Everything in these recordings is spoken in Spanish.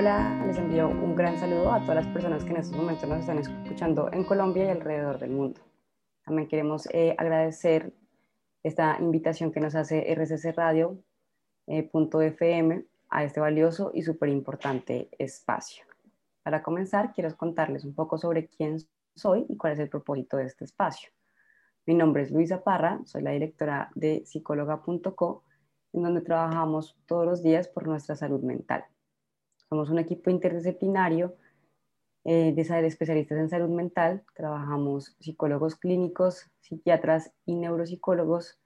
Hola, les envío un gran saludo a todas las personas que en estos momentos nos están escuchando en Colombia y alrededor del mundo. También queremos eh, agradecer esta invitación que nos hace RCC Radio.fm eh, a este valioso y súper importante espacio. Para comenzar, quiero contarles un poco sobre quién soy y cuál es el propósito de este espacio. Mi nombre es Luisa Parra, soy la directora de psicóloga.co, en donde trabajamos todos los días por nuestra salud mental. Somos un equipo interdisciplinario eh, de especialistas en salud mental. Trabajamos psicólogos clínicos, psiquiatras y neuropsicólogos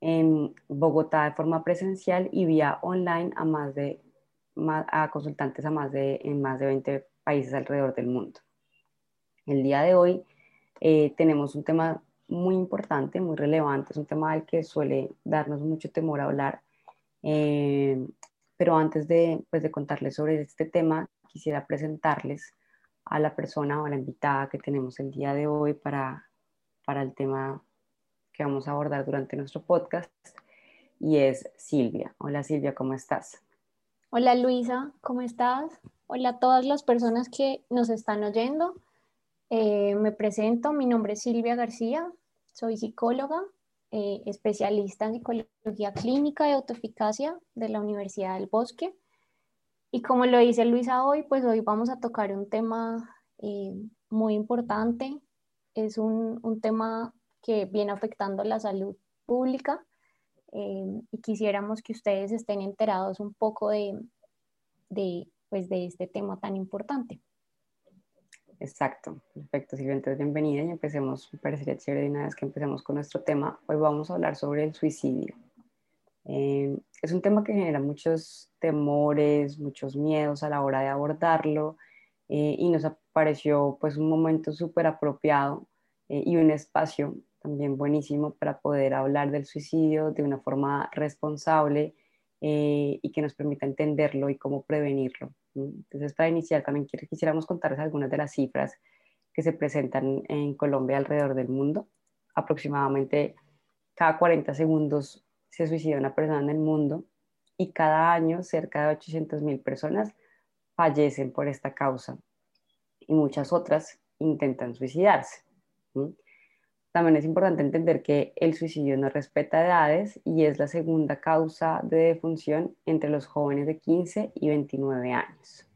en Bogotá de forma presencial y vía online a más de a consultantes a más de, en más de 20 países alrededor del mundo. El día de hoy eh, tenemos un tema muy importante, muy relevante, es un tema del que suele darnos mucho temor hablar. Eh, pero antes de, pues, de contarles sobre este tema, quisiera presentarles a la persona o a la invitada que tenemos el día de hoy para, para el tema que vamos a abordar durante nuestro podcast y es Silvia. Hola Silvia, ¿cómo estás? Hola Luisa, ¿cómo estás? Hola a todas las personas que nos están oyendo. Eh, me presento, mi nombre es Silvia García, soy psicóloga, eh, especialista en psicología clínica y autoeficacia de la Universidad del Bosque. Y como lo dice Luisa hoy, pues hoy vamos a tocar un tema eh, muy importante. Es un, un tema que viene afectando la salud pública eh, y quisiéramos que ustedes estén enterados un poco de, de, pues, de este tema tan importante. Exacto, perfecto, Silvia, bienvenida y empecemos, me parecería chévere de una vez que empecemos con nuestro tema. Hoy vamos a hablar sobre el suicidio. Eh, es un tema que genera muchos temores, muchos miedos a la hora de abordarlo eh, y nos pareció pues un momento súper apropiado y un espacio también buenísimo para poder hablar del suicidio de una forma responsable eh, y que nos permita entenderlo y cómo prevenirlo. Entonces, para iniciar, también quisiéramos contarles algunas de las cifras que se presentan en Colombia alrededor del mundo. Aproximadamente cada 40 segundos se suicida una persona en el mundo y cada año cerca de 800 mil personas fallecen por esta causa y muchas otras intentan suicidarse. También es importante entender que el suicidio no respeta edades y es la segunda causa de defunción entre los jóvenes de 15 y 29 años.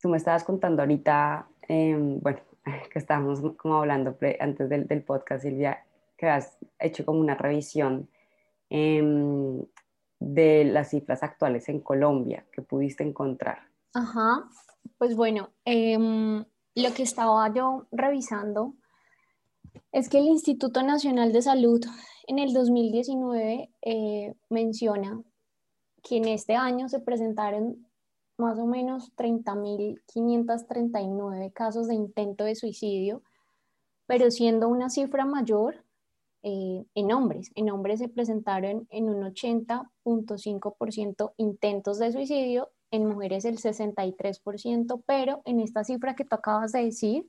Tú me estabas contando ahorita, em, bueno, que estábamos como hablando antes del, del, podcast, Silvia, que has hecho como una revisión em, de las cifras actuales en Colombia que pudiste encontrar. Ajá, pues bueno, eh, lo que estaba yo revisando es que el Instituto Nacional de Salud en el 2019 eh, menciona que en este año se presentaron más o menos 30.539 casos de intento de suicidio, pero siendo una cifra mayor eh, en hombres. En hombres se presentaron en un 80.5% intentos de suicidio en mujeres el 63%, pero en esta cifra que tú acabas de decir,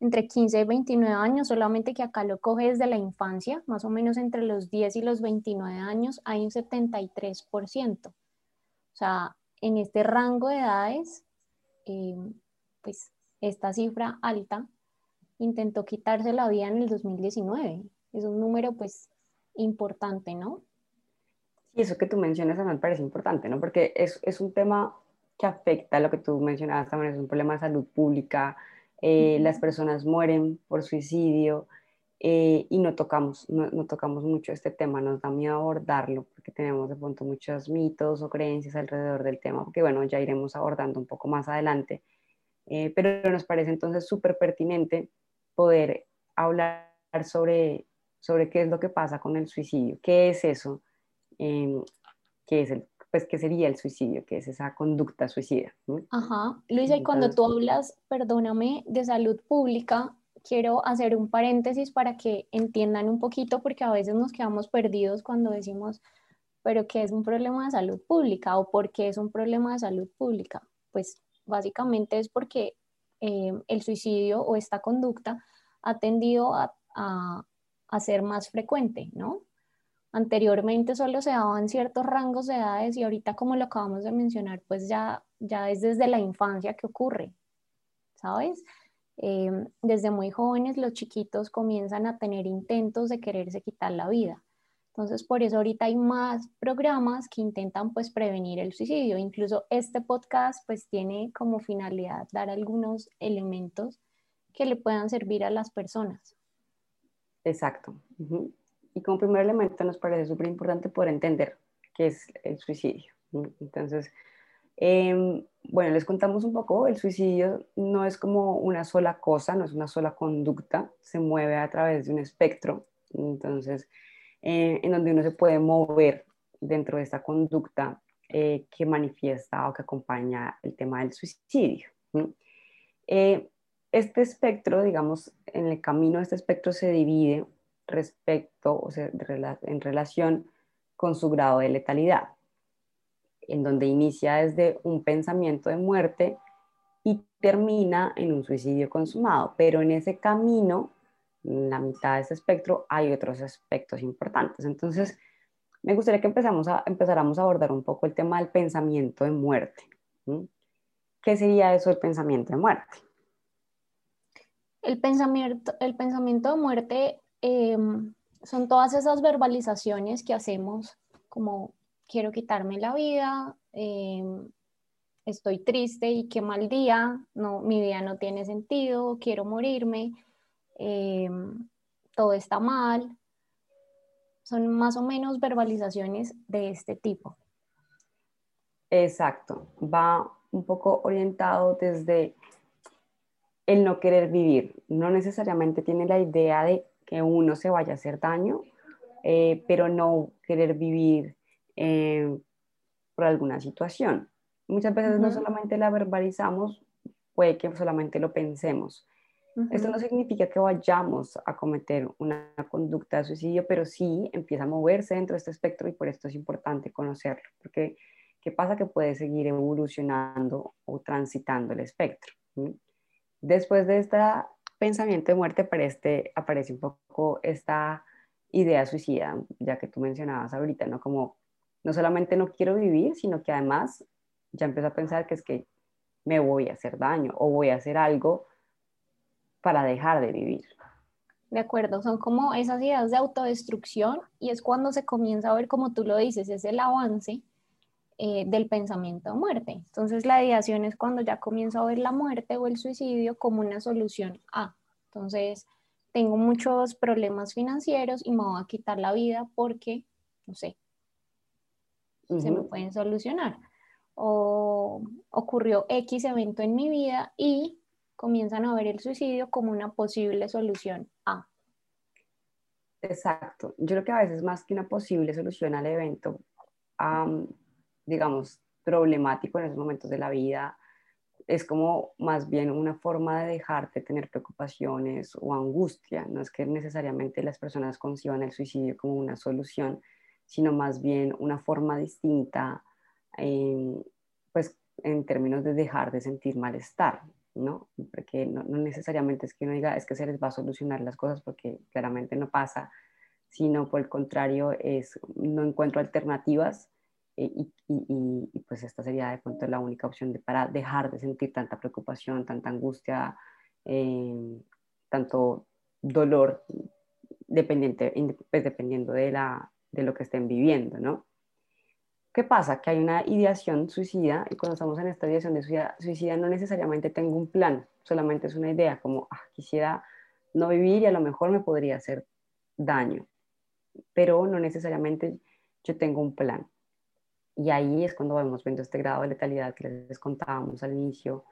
entre 15 y 29 años, solamente que acá lo coge desde la infancia, más o menos entre los 10 y los 29 años, hay un 73%. O sea, en este rango de edades, eh, pues esta cifra alta intentó quitarse la vida en el 2019. Es un número pues importante, ¿no? Y eso que tú mencionas me parece importante, ¿no? Porque es, es un tema que afecta lo que tú mencionabas también, es un problema de salud pública, eh, las personas mueren por suicidio eh, y no tocamos, no, no, tocamos mucho este tema, nos da miedo abordarlo porque tenemos de pronto muchos mitos o creencias alrededor del tema, porque bueno, ya iremos abordando un poco más adelante, eh, pero nos parece entonces súper pertinente poder hablar sobre, sobre qué es lo que pasa con el suicidio, qué es eso, Em, que es el, pues, ¿qué sería el suicidio? ¿Qué es esa conducta suicida? Ajá. Luisa, y cuando tú hablas, perdóname, de salud pública, quiero hacer un paréntesis para que entiendan un poquito, porque a veces nos quedamos perdidos cuando decimos, pero ¿qué es un problema de salud pública? ¿O por qué es un problema de salud pública? Pues básicamente es porque em, el suicidio o esta conducta ha tendido a, a, a ser más frecuente, ¿no? Anteriormente solo se daban ciertos rangos de edades y ahorita como lo acabamos de mencionar, pues ya, ya es desde la infancia que ocurre, ¿sabes? Eh, desde muy jóvenes los chiquitos comienzan a tener intentos de quererse quitar la vida. Entonces, por eso ahorita hay más programas que intentan pues prevenir el suicidio. Incluso este podcast pues tiene como finalidad dar algunos elementos que le puedan servir a las personas. Exacto. Y como primer elemento nos parece súper importante poder entender qué es el suicidio. Entonces, em, bueno, les contamos un poco, el suicidio no es como una sola cosa, no es una sola conducta, se mueve a través de un espectro. Entonces, eh, en donde uno se puede mover dentro de esta conducta eh, que manifiesta o que acompaña el tema del suicidio. Eh, este espectro, digamos, en el camino de este espectro se divide respecto, o sea, en relación con su grado de letalidad, en donde inicia desde un pensamiento de muerte y termina en un suicidio consumado, pero en ese camino, en la mitad de ese espectro, hay otros aspectos importantes. Entonces, me gustaría que empezamos a, empezáramos a abordar un poco el tema del pensamiento de muerte. ¿Qué sería eso del pensamiento de muerte? El pensamiento, el pensamiento de muerte Em, son todas esas verbalizaciones que hacemos como quiero quitarme la vida, em, estoy triste y qué mal día, no, mi vida no tiene sentido, quiero morirme, em, todo está mal. Son más o menos verbalizaciones de este tipo. Exacto, va un poco orientado desde el no querer vivir. No necesariamente tiene la idea de que uno se vaya a hacer daño, eh, pero no querer vivir eh, por alguna situación. Muchas veces no solamente la verbalizamos, puede que solamente lo pensemos. Esto no significa que vayamos a cometer una conducta de suicidio, pero sí empieza a moverse dentro de este espectro y por esto es importante conocerlo, porque ¿qué pasa? Que puede seguir evolucionando o transitando el espectro. Después de esta pensamiento de muerte aparece, aparece un poco esta idea suicida, ya que tú mencionabas ahorita, ¿no? Como no solamente no quiero vivir, sino que además ya empiezo a pensar que es que me voy a hacer daño o voy a hacer algo para dejar de vivir. De acuerdo, son como esas ideas de autodestrucción y es cuando se comienza a ver, como tú lo dices, es el avance eh, del pensamiento de muerte. Entonces la ideación es cuando ya comienzo a ver la muerte o el suicidio como una solución a. Entonces tengo muchos problemas financieros y me voy a quitar la vida porque, no sé, se me pueden solucionar. O ocurrió X evento en mi vida y comienzan a ver el suicidio como una posible solución a. Exacto. Yo creo que a veces más que una posible solución al evento, digamos, problemático en esos momentos de la vida, es como más bien una forma de dejarte tener preocupaciones o angustia. No es que necesariamente las personas conciban el suicidio como una solución, sino más bien una forma distinta, pues en términos de dejar de sentir malestar, ¿no? Porque no, no, necesariamente es que uno diga es que se les va a solucionar las cosas porque claramente no pasa, sino por el contrario es no encuentro alternativas eh, y, pues esta sería de pronto la única opción de, para dejar de sentir tanta preocupación, tanta angustia, eh, tanto dolor, dependiente, pues dependiendo de, la, de lo que estén viviendo, ¿no? ¿Qué pasa? Que hay una ideación suicida y cuando estamos en esta ideación de suicida, suicida no necesariamente tengo un plan, solamente es una idea como ah, quisiera no vivir y a lo mejor me podría hacer daño, pero no necesariamente yo tengo un plan. Y ahí es cuando vamos viendo este grado de letalidad que les contábamos al inicio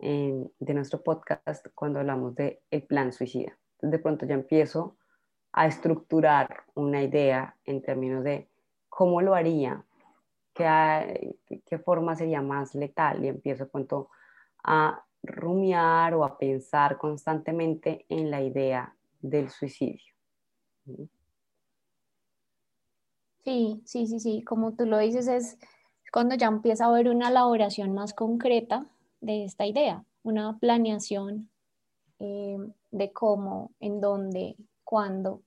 eh, de nuestro podcast cuando hablamos de el plan suicida. de pronto ya empiezo a estructurar una idea en términos de cómo lo haría, qué, qué forma sería más letal y empiezo pronto a rumiar o a pensar constantemente en la idea del suicidio. Sí, sí, sí, sí, como tú lo dices, es cuando ya empieza a haber una elaboración más concreta de esta idea, una planeación eh, de cómo, en dónde, cuándo.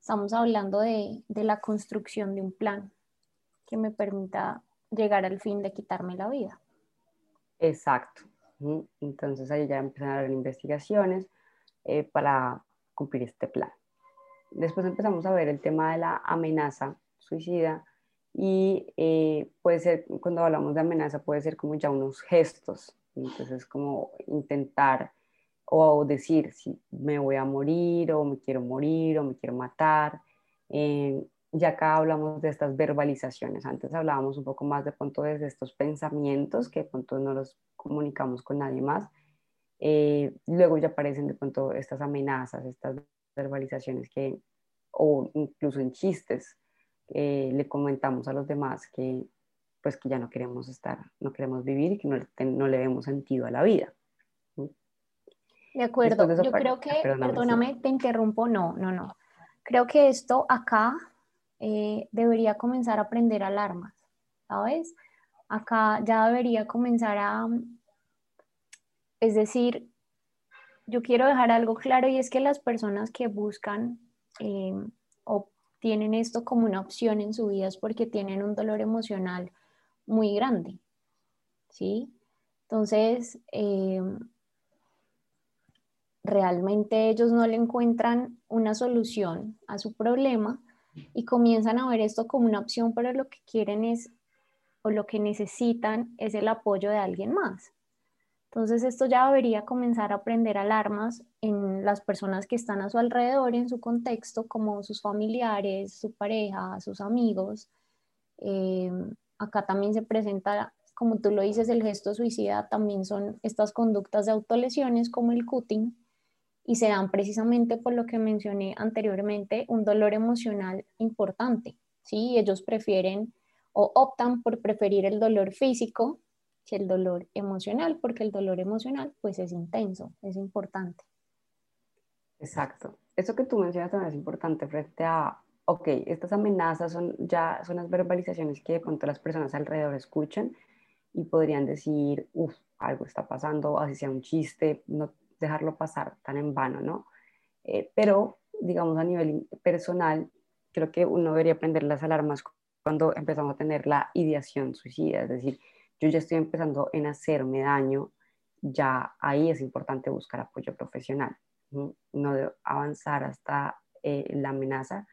Estamos hablando de, de la construcción de un plan que me permita llegar al fin de quitarme la vida. Exacto. Entonces ahí ya empiezan a haber investigaciones eh, para cumplir este plan. Después empezamos a ver el tema de la amenaza suicida y eh, puede ser, cuando hablamos de amenaza, puede ser como ya unos gestos. Entonces como intentar o decir si me voy a morir o me quiero morir o me quiero matar. Eh, ya acá hablamos de estas verbalizaciones. Antes hablábamos un poco más de pronto desde estos pensamientos que de pronto no los comunicamos con nadie más. Eh, luego ya aparecen de pronto estas amenazas, estas verbalizaciones que, o incluso en chistes, le comentamos a los demás que pues que ya no queremos estar, no queremos vivir y que no, no le vemos sentido a la vida. De acuerdo, yo creo que, perdóname, te interrumpo, no, no, no. Creo que esto acá eh, debería comenzar a prender alarmas, ¿sabes? Acá ya debería comenzar a, es decir, yo quiero dejar algo claro y es que las personas que buscan eh, tienen esto como una opción en su vida es porque tienen un dolor emocional muy grande, ¿sí? Entonces, eh, realmente ellos no le encuentran una solución a su problema y comienzan a ver esto como una opción, pero lo que quieren es o lo que necesitan es el apoyo de alguien más. Entonces esto ya debería comenzar a prender alarmas en las personas que están a su alrededor, en su contexto, como sus familiares, su pareja, sus amigos. Eh, acá también se presenta, como tú lo dices, el gesto suicida, también son estas conductas de autolesiones como el cutting, y se dan precisamente por lo que mencioné anteriormente, un dolor emocional importante. ¿sí? Ellos prefieren o optan por preferir el dolor físico que el dolor emocional, porque el dolor emocional pues es intenso, es importante. Exacto. Eso que tú mencionas también es importante frente a, ok, estas amenazas son ya son las verbalizaciones que de pronto las personas alrededor escuchan y podrían decir, uff, algo está pasando, así sea un chiste, no dejarlo pasar tan en vano, ¿no? Eh, pero, digamos, a nivel personal, creo que uno debería prender las alarmas cuando empezamos a tener la ideación suicida, es decir, yo ya estoy empezando en hacerme daño, ya ahí es importante buscar apoyo profesional, no, no avanzar hasta eh, la amenaza.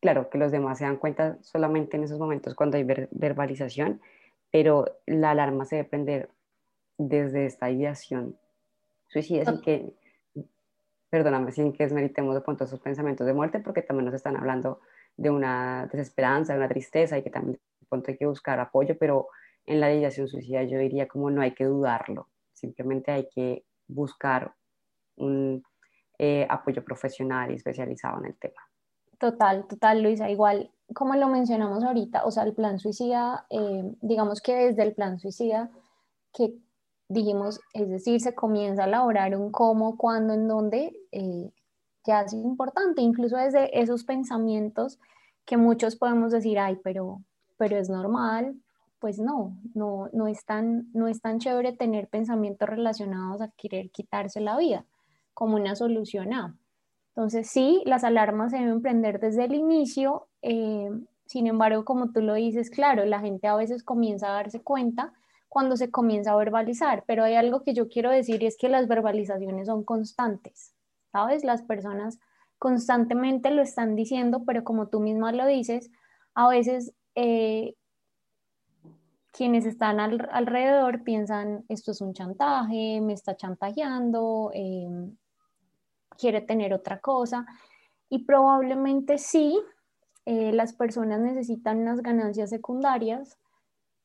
Claro que los demás se dan cuenta solamente en esos momentos cuando hay verbalización, pero la alarma se debe prender desde esta ideación. Suicida sin que, perdóname, sin que desmeritemos de pronto esos pensamientos de muerte, porque también nos están hablando de una desesperanza, de una tristeza y que también de pronto hay que buscar apoyo, pero en la ideación suicida yo diría como no hay que dudarlo, simplemente hay que buscar un eh, apoyo profesional y especializado en el tema. Total, total, Luisa. Igual, como lo mencionamos ahorita, o sea, el plan suicida, eh, digamos que desde el plan suicida, que dijimos, es decir, se comienza a elaborar un cómo, cuándo, en dónde, eh, ya es importante, incluso desde esos pensamientos que muchos podemos decir, ay, pero, pero es normal, pues no, no, no, es tan, no es tan chévere tener pensamientos relacionados a querer quitarse la vida como una solución a. Entonces sí, las alarmas se deben prender desde el inicio, eh, sin embargo, como tú lo dices, claro, la gente a veces comienza a darse cuenta cuando se comienza a verbalizar, pero hay algo que yo quiero decir y es que las verbalizaciones son constantes, ¿sabes? Las personas constantemente lo están diciendo, pero como tú misma lo dices, a veces eh, quienes están alrededor piensan, esto es un chantaje, me está chantajeando, em, quiere tener otra cosa, y probablemente sí, eh, las personas necesitan unas ganancias secundarias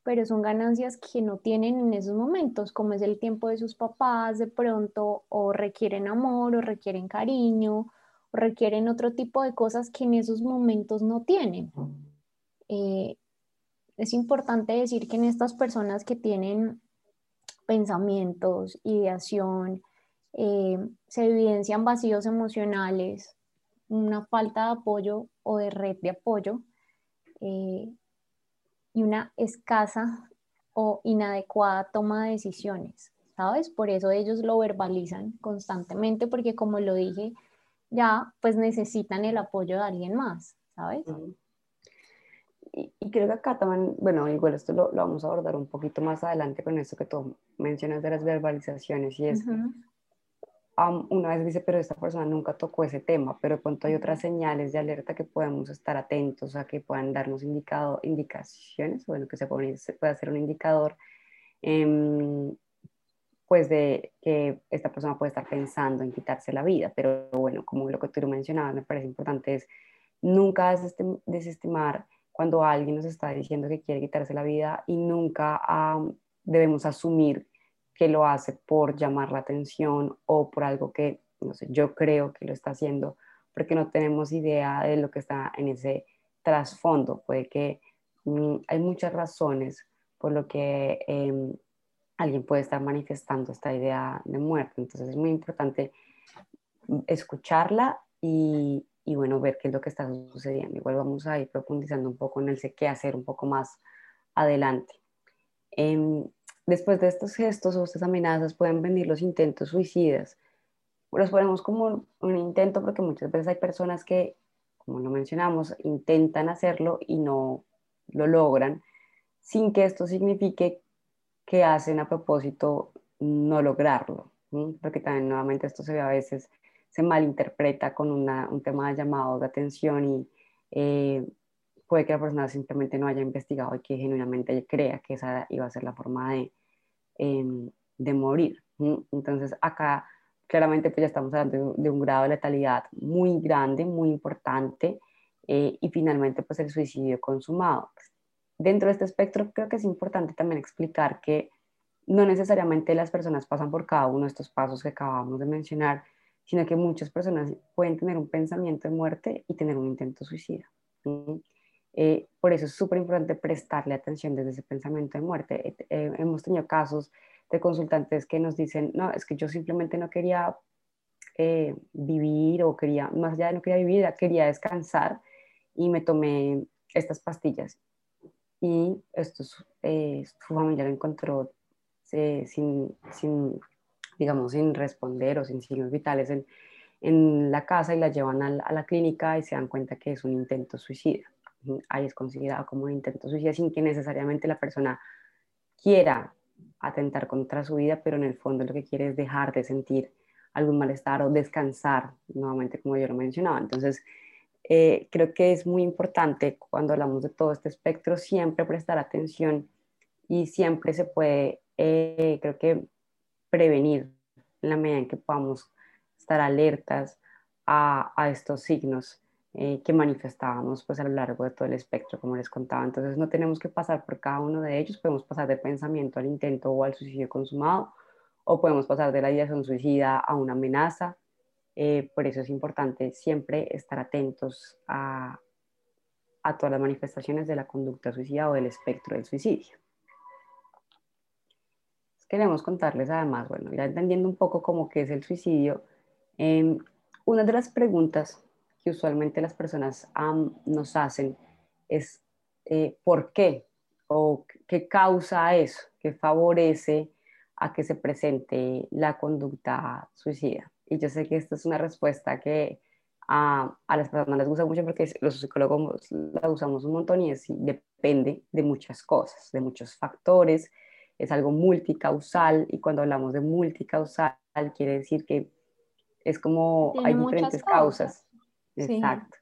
pero son ganancias que no tienen en esos momentos, como es el tiempo de sus papás de pronto, o requieren amor, o requieren cariño, o requieren otro tipo de cosas que en esos momentos no tienen. Eh, es importante decir que en estas personas que tienen pensamientos, ideación, eh, se evidencian vacíos emocionales, una falta de apoyo o de red de apoyo, eh, y una escasa o inadecuada toma de decisiones, ¿sabes? Por eso ellos lo verbalizan constantemente, porque como lo dije, ya pues necesitan el apoyo de alguien más, ¿sabes? Y, creo que acá también, bueno, igual esto lo, vamos a abordar un poquito más adelante con esto que tú mencionas de las verbalizaciones y es, una vez dice, pero esta persona nunca tocó ese tema, pero cuando hay otras señales de alerta que podemos estar atentos a que puedan darnos indicado, indicaciones, bueno, que se puede, se puede hacer un indicador, eh, pues de que esta persona puede estar pensando en quitarse la vida, pero bueno, como lo que tú mencionabas, me parece importante es nunca desestimar cuando alguien nos está diciendo que quiere quitarse la vida y nunca debemos asumir que lo hace por llamar la atención o por algo que, no sé, yo creo que lo está haciendo porque no tenemos idea de lo que está en ese trasfondo. Puede que mm, hay muchas razones por lo que em, alguien puede estar manifestando esta idea de muerte. Entonces es muy importante escucharla y, y, bueno, ver qué es lo que está sucediendo. Igual vamos a ir profundizando un poco en el qué hacer un poco más adelante. Em, Después de estos gestos o estas amenazas pueden venir los intentos suicidas. Los ponemos como un intento porque muchas veces hay personas que, como lo mencionamos, intentan hacerlo y no lo logran, sin que esto signifique que hacen a propósito no lograrlo. Porque también nuevamente esto se ve a veces, se malinterpreta con un tema de llamado de atención y eh, puede que la persona simplemente no haya investigado y que genuinamente crea que esa iba a ser la forma de, em, de morir. Entonces acá claramente pues ya estamos hablando de, un grado de letalidad muy grande, muy importante eh, y finalmente pues el suicidio consumado. Dentro de este espectro creo que es importante también explicar que no necesariamente las personas pasan por cada uno de estos pasos que acabamos de mencionar, sino que muchas personas pueden tener un pensamiento de muerte y tener un intento suicida. Eh, por eso es súper importante prestarle atención desde ese pensamiento de muerte. Eh, eh, hemos tenido casos de consultantes que nos dicen, no, es que yo simplemente no quería vivir o quería, más allá de no quería vivir, quería descansar y me tomé estas pastillas. Y esto, su familia lo encontró sin, sin, digamos, sin responder o sin signos vitales en, en la casa y la llevan a a la clínica y se dan cuenta que es un intento suicida ahí es considerado como un intento suicida sin que necesariamente la persona quiera atentar contra su vida, pero en el fondo lo que quiere es dejar de sentir algún malestar o descansar, nuevamente como yo lo mencionaba. Entonces, eh, creo que es muy importante cuando hablamos de todo este espectro siempre prestar atención y siempre se puede, eh, creo que, prevenir en la medida en que podamos estar alertas a, a estos signos eh, que manifestábamos pues a lo largo de todo el espectro, como les contaba. Entonces no tenemos que pasar por cada uno de ellos, podemos pasar de pensamiento al intento o al suicidio consumado, o podemos pasar de la ideación suicida a una amenaza. Eh, por eso es importante siempre estar atentos a, a todas las manifestaciones de la conducta suicida o del espectro del suicidio. Queremos contarles además, bueno, ya entendiendo un poco cómo que es el suicidio, eh, una de las preguntas que usualmente las personas nos hacen es eh, por qué o qué causa eso, que favorece a que se presente la conducta suicida. Y yo sé que esta es una respuesta que a, a las personas les gusta mucho porque los psicólogos la usamos un montón y es, depende de muchas cosas, de muchos factores, es algo multicausal y cuando hablamos de multicausal quiere decir que es como hay diferentes causas. Exacto.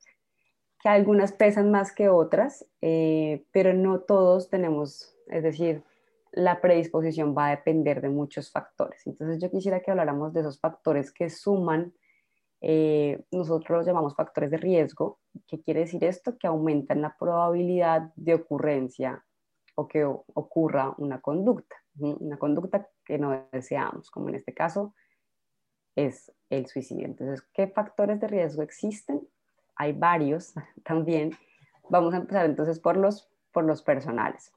Que algunas pesan más que otras, eh, pero no todos tenemos, es decir, la predisposición va a depender de muchos factores. Entonces yo quisiera que habláramos de esos factores que suman, eh, nosotros los llamamos factores de riesgo. ¿Qué quiere decir esto? Que aumentan la probabilidad de ocurrencia o que ocurra una conducta, una conducta que no deseamos, como en este caso es el suicidio. Entonces, ¿qué factores de riesgo existen? Hay varios también. Vamos a empezar entonces por los, por los personales.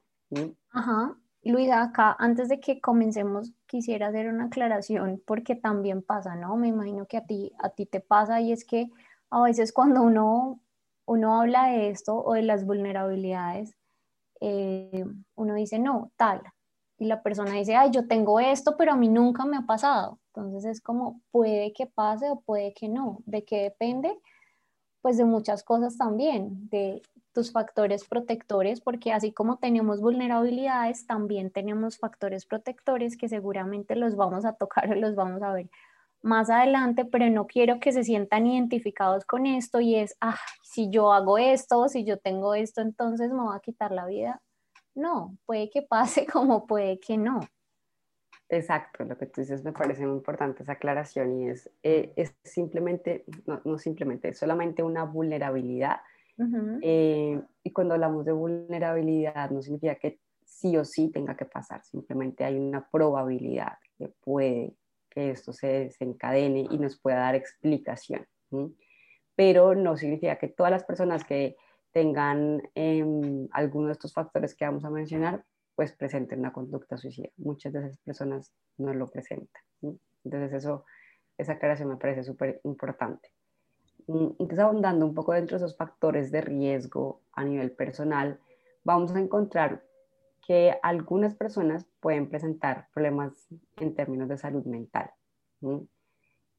Ajá. Luisa, acá antes de que comencemos quisiera hacer una aclaración porque también pasa, ¿no? Me imagino que a ti, a ti te pasa y es que a veces cuando uno, uno habla de esto o de las vulnerabilidades, eh, uno dice, no, tal. Y la persona dice, ay, yo tengo esto, pero a mí nunca me ha pasado Entonces es como puede que pase o puede que no. ¿De qué depende? Pues de muchas cosas también, de tus factores protectores, porque así como tenemos vulnerabilidades, también tenemos factores protectores que seguramente los vamos a tocar o los vamos a ver más adelante, pero no quiero que se sientan identificados con esto y es, ah, si yo hago esto, si yo tengo esto, entonces me va a quitar la vida. No, puede que pase como puede que no. Exacto, lo que tú dices me parece muy importante esa aclaración y es, eh, es simplemente, no, simplemente, es solamente una vulnerabilidad. Eh, y cuando hablamos de vulnerabilidad no significa que sí o sí tenga que pasar, simplemente hay una probabilidad que puede esto se desencadene y nos pueda dar explicación. Pero no significa que todas las personas que tengan eh, alguno de estos factores que vamos a mencionar, pues presenten una conducta suicida. Muchas de esas personas no lo presentan. Entonces eso, esa aclaración me parece súper importante. Mm, entonces, ahondando un poco dentro de esos factores de riesgo a nivel personal, vamos a encontrar que algunas personas pueden presentar problemas en términos de salud mental.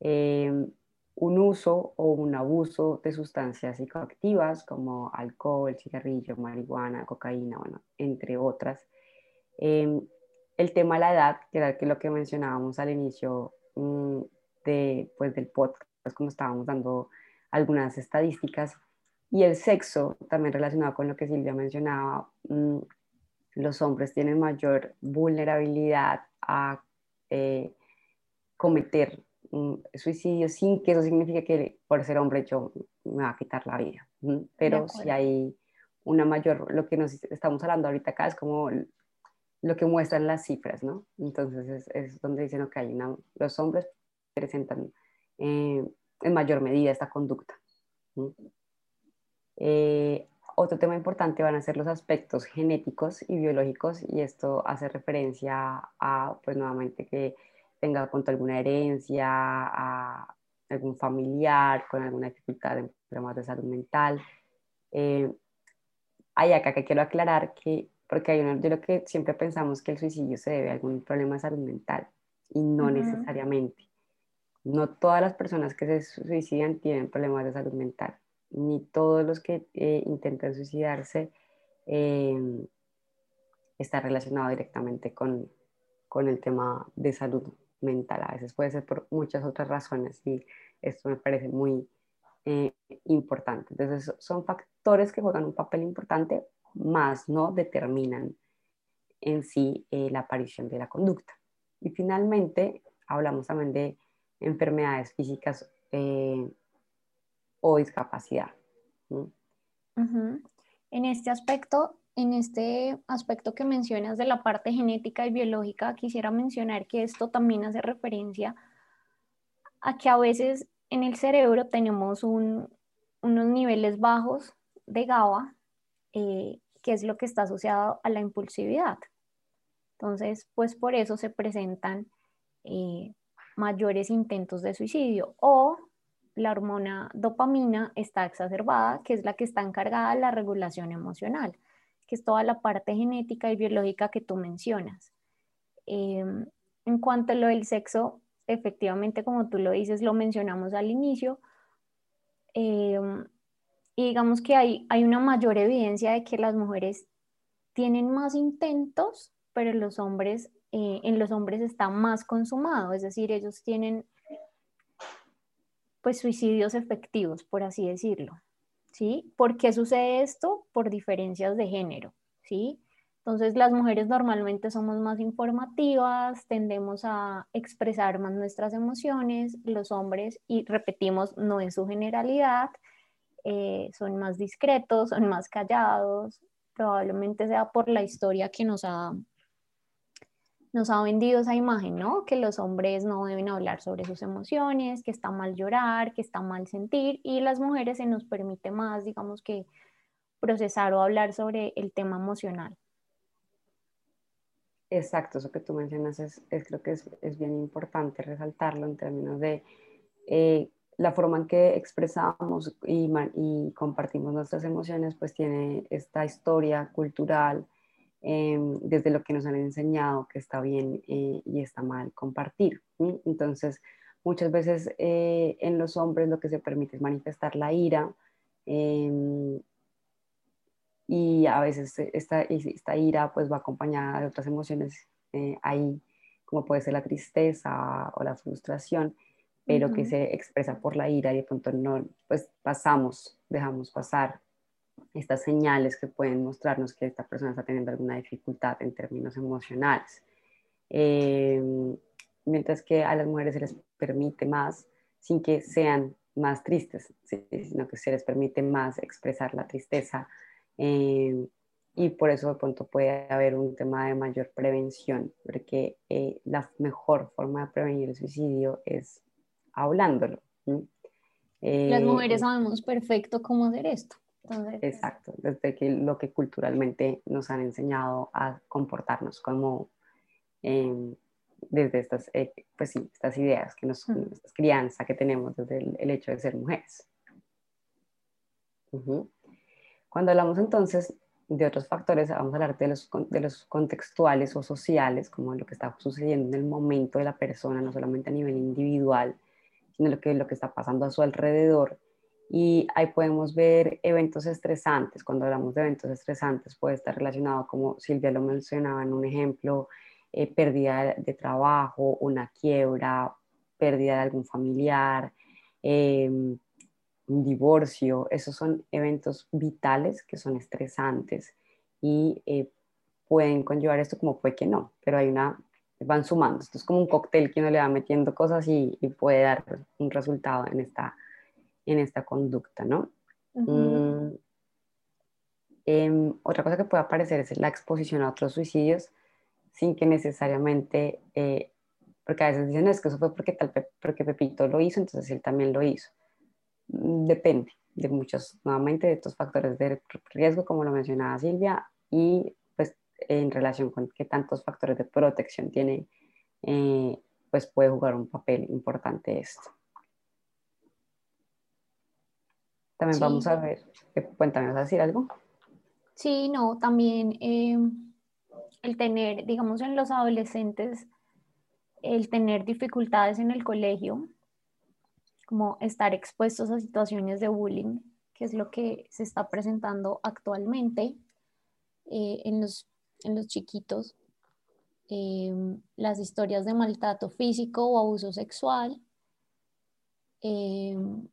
Em, un uso o un abuso de sustancias psicoactivas como alcohol, cigarrillo, marihuana, cocaína, bueno, entre otras. Em, el tema de la edad, que era lo que mencionábamos al inicio mm, de, pues, del podcast, como estábamos dando algunas estadísticas, y el sexo, también relacionado con lo que Silvia mencionaba, mm, los hombres tienen mayor vulnerabilidad a eh, cometer un suicidio sin que eso signifique que por ser hombre yo me va a quitar la vida. Pero si hay una mayor, lo que nos estamos hablando ahorita acá es como lo que muestran las cifras, ¿no? Entonces es, donde dicen que hay los hombres presentan eh, en mayor medida esta conducta. Eh, otro tema importante van a ser los aspectos genéticos y biológicos y esto hace referencia a, pues nuevamente, que tenga cuenta alguna herencia, a algún familiar con alguna dificultad en problemas de salud mental. Eh, hay acá que quiero aclarar que, porque hay una, yo lo que siempre pensamos que el suicidio se debe a algún problema de salud mental y no necesariamente. No todas las personas que se suicidan tienen problemas de salud mental ni todos los que eh, intentan suicidarse eh, está relacionado directamente con, con, el tema de salud mental. A veces puede ser por muchas otras razones y esto me parece muy eh, importante. Entonces son factores que juegan un papel importante, más no determinan en sí la aparición de la conducta. Y finalmente hablamos también de enfermedades físicas o discapacidad. En este aspecto, en este aspecto que mencionas de la parte genética y biológica, quisiera mencionar que esto también hace referencia a que a veces en el cerebro tenemos unos niveles bajos de GABA, eh, que es lo que está asociado a la impulsividad. Entonces, pues por eso se presentan eh, mayores intentos de suicidio o la hormona dopamina está exacerbada, que es la que está encargada de la regulación emocional, que es toda la parte genética y biológica que tú mencionas. Em, en cuanto a lo del sexo, efectivamente, como tú lo dices, lo mencionamos al inicio, em, y digamos que hay, hay una mayor evidencia de que las mujeres tienen más intentos, pero los hombres, eh, en los hombres está más consumado, es decir, ellos tienen pues suicidios efectivos, por así decirlo. ¿Sí? ¿Por qué sucede esto? Por diferencias de género, ¿sí? Entonces las mujeres normalmente somos más informativas, tendemos a expresar más nuestras emociones, los hombres, y repetimos, no es su generalidad, eh, son más discretos, son más callados, probablemente sea por la historia que nos ha nos ha vendido esa imagen, ¿no? Que los hombres no deben hablar sobre sus emociones, que está mal llorar, que está mal sentir, y las mujeres se nos permite más, digamos que, procesar o hablar sobre el tema emocional. Exacto, eso que tú mencionas es, creo que es, bien importante resaltarlo en términos de eh, la forma en que expresamos y, y compartimos nuestras emociones, pues tiene esta historia cultural em, desde lo que nos han enseñado que está bien eh, y está mal compartir. Entonces, muchas veces eh, en los hombres lo que se permite es manifestar la ira em, y a veces esta, esta ira pues va acompañada de otras emociones ahí, como puede ser la tristeza o la frustración pero que se expresa por la ira y de pronto no, pues pasamos, dejamos pasar estas señales que pueden mostrarnos que esta persona está teniendo alguna dificultad en términos emocionales. Eh, mientras que a las mujeres se les permite más sin que sean más tristes, sino que se les permite más expresar la tristeza eh, y por eso de pronto puede haber un tema de mayor prevención, porque eh, la mejor forma de prevenir el suicidio es hablándolo. Las mujeres sabemos perfecto cómo hacer esto. Exacto, desde que lo que culturalmente nos han enseñado a comportarnos como em, desde estas, eh, pues sí, estas ideas que nos, esta crianza que tenemos desde el, hecho de ser mujeres. Cuando hablamos entonces de otros factores, vamos a hablar de los, de los contextuales o sociales, como lo que está sucediendo en el momento de la persona, no solamente a nivel individual, sino lo que, lo que está pasando a su alrededor. Y ahí podemos ver eventos estresantes. Cuando hablamos de eventos estresantes puede estar relacionado, como Silvia lo mencionaba en un ejemplo, eh, pérdida de trabajo, una quiebra, pérdida de algún familiar, em, un divorcio. Esos son eventos vitales que son estresantes y eh, pueden conllevar esto como puede que no, pero hay una van sumando. Esto es como un cóctel que uno le va metiendo cosas y, puede dar un resultado en esta, en esta conducta, ¿no? Mm, em, otra cosa que puede aparecer es la exposición a otros suicidios sin que necesariamente, eh, porque a veces dicen, es que eso fue porque, tal, porque Pepito lo hizo, entonces él también lo hizo. Mm, depende de muchos, nuevamente, de estos factores de riesgo, como lo mencionaba Silvia, y en relación con qué tantos factores de protección tiene, eh, pues puede jugar un papel importante esto. También vamos a ver, eh, cuéntame, ¿vas a decir algo? Sí, no, también eh, el tener, digamos, en los adolescentes, el tener dificultades en el colegio, como estar expuestos a situaciones de bullying, que es lo que se está presentando actualmente en los en los chiquitos em, las historias de maltrato físico o abuso sexual. Em,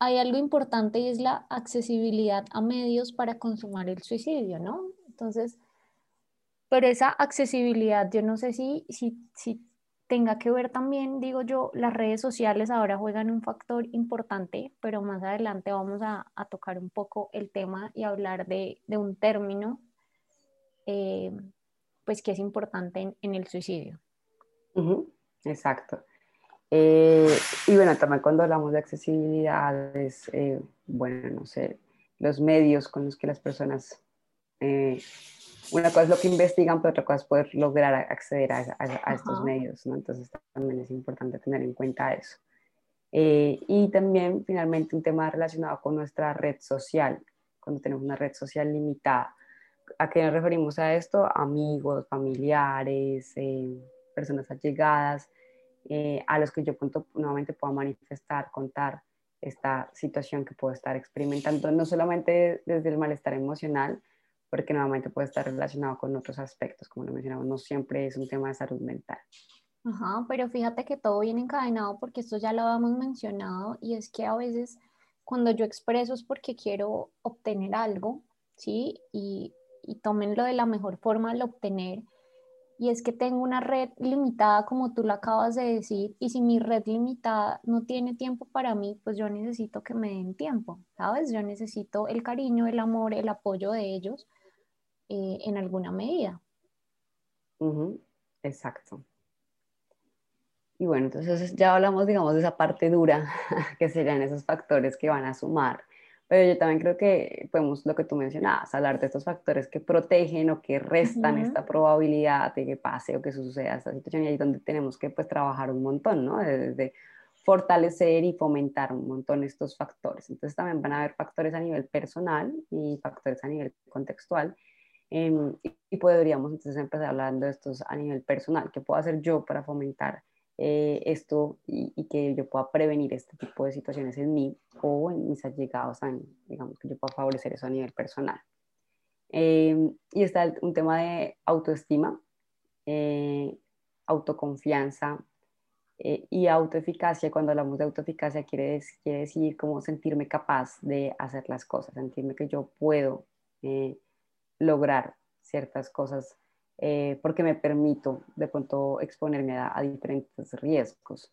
hay algo importante y es la accesibilidad a medios para consumar el suicidio, ¿no? Entonces, pero esa accesibilidad, yo no sé si, si, si tenga que ver también, digo yo, las redes sociales ahora juegan un factor importante, pero más adelante vamos a, tocar un poco el tema y hablar de, un término, eh, pues que es importante en, el suicidio. Exacto. Eh, y bueno, también cuando hablamos de accesibilidad, es, eh, bueno, no sé, los medios con los que las personas una cosa es lo que investigan, pero otra cosa es poder lograr acceder a, estos medios, ¿no? Entonces también es importante tener en cuenta eso. Eh, y también, finalmente, un tema relacionado con nuestra red social, cuando tenemos una red social limitada. ¿A qué nos referimos a esto? Amigos, familiares, eh, personas allegadas, eh, a los que yo punto, nuevamente puedo manifestar, contar esta situación que puedo estar experimentando, no solamente desde el malestar emocional, porque nuevamente puede estar relacionado con otros aspectos, como lo mencionamos, no siempre es un tema de salud mental. Ajá, pero fíjate que todo viene encadenado porque esto ya lo habíamos mencionado y es que a veces cuando yo expreso es porque quiero obtener algo, ¿sí? Y, y tómenlo de la mejor forma al obtener. Y es que tengo una red limitada, como tú lo acabas de decir, y si mi red limitada no tiene tiempo para mí, pues yo necesito que me den tiempo, ¿sabes? Yo necesito el cariño, el amor, el apoyo de ellos eh, en alguna medida. Exacto. Y bueno, entonces ya hablamos, digamos, de esa parte dura, que serían esos factores que van a sumar. Pero yo también creo que podemos, lo que tú mencionabas, hablar de estos factores que protegen o que restan esta probabilidad de que pase o que suceda esta situación y ahí es donde tenemos que pues trabajar un montón, ¿no? Desde fortalecer y fomentar un montón estos factores. Entonces también van a haber factores a nivel personal y factores a nivel contextual Em, y podríamos entonces empezar hablando de estos a nivel personal. ¿Qué puedo hacer yo para fomentar eh, esto y, que yo pueda prevenir este tipo de situaciones en mí o en mis allegados digamos que yo pueda favorecer eso a nivel personal. Em, y está un tema de autoestima, eh, autoconfianza eh, y autoeficacia. Cuando hablamos de autoeficacia quiere, quiere decir como sentirme capaz de hacer las cosas, sentirme que yo puedo lograr ciertas cosas eh, porque me permito de pronto exponerme a, diferentes riesgos.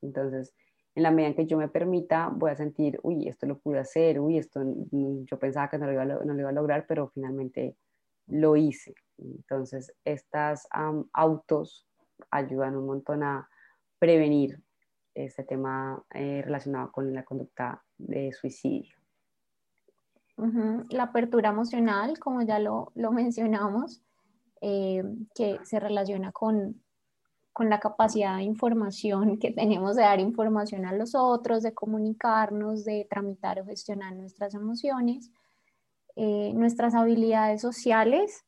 Entonces, en la medida en que yo me permita, voy a sentir, uy, esto lo pude hacer, uy, esto yo pensaba que no lo iba a, no lo iba a lograr, pero finalmente lo hice. Entonces, estas autos ayudan un montón a prevenir este tema eh, relacionado con la conducta de suicidio. La apertura emocional, como ya lo, lo mencionamos, eh, que se relaciona con, con la capacidad de información que tenemos de dar información a los otros, de comunicarnos, de tramitar o gestionar nuestras emociones, eh, nuestras habilidades sociales.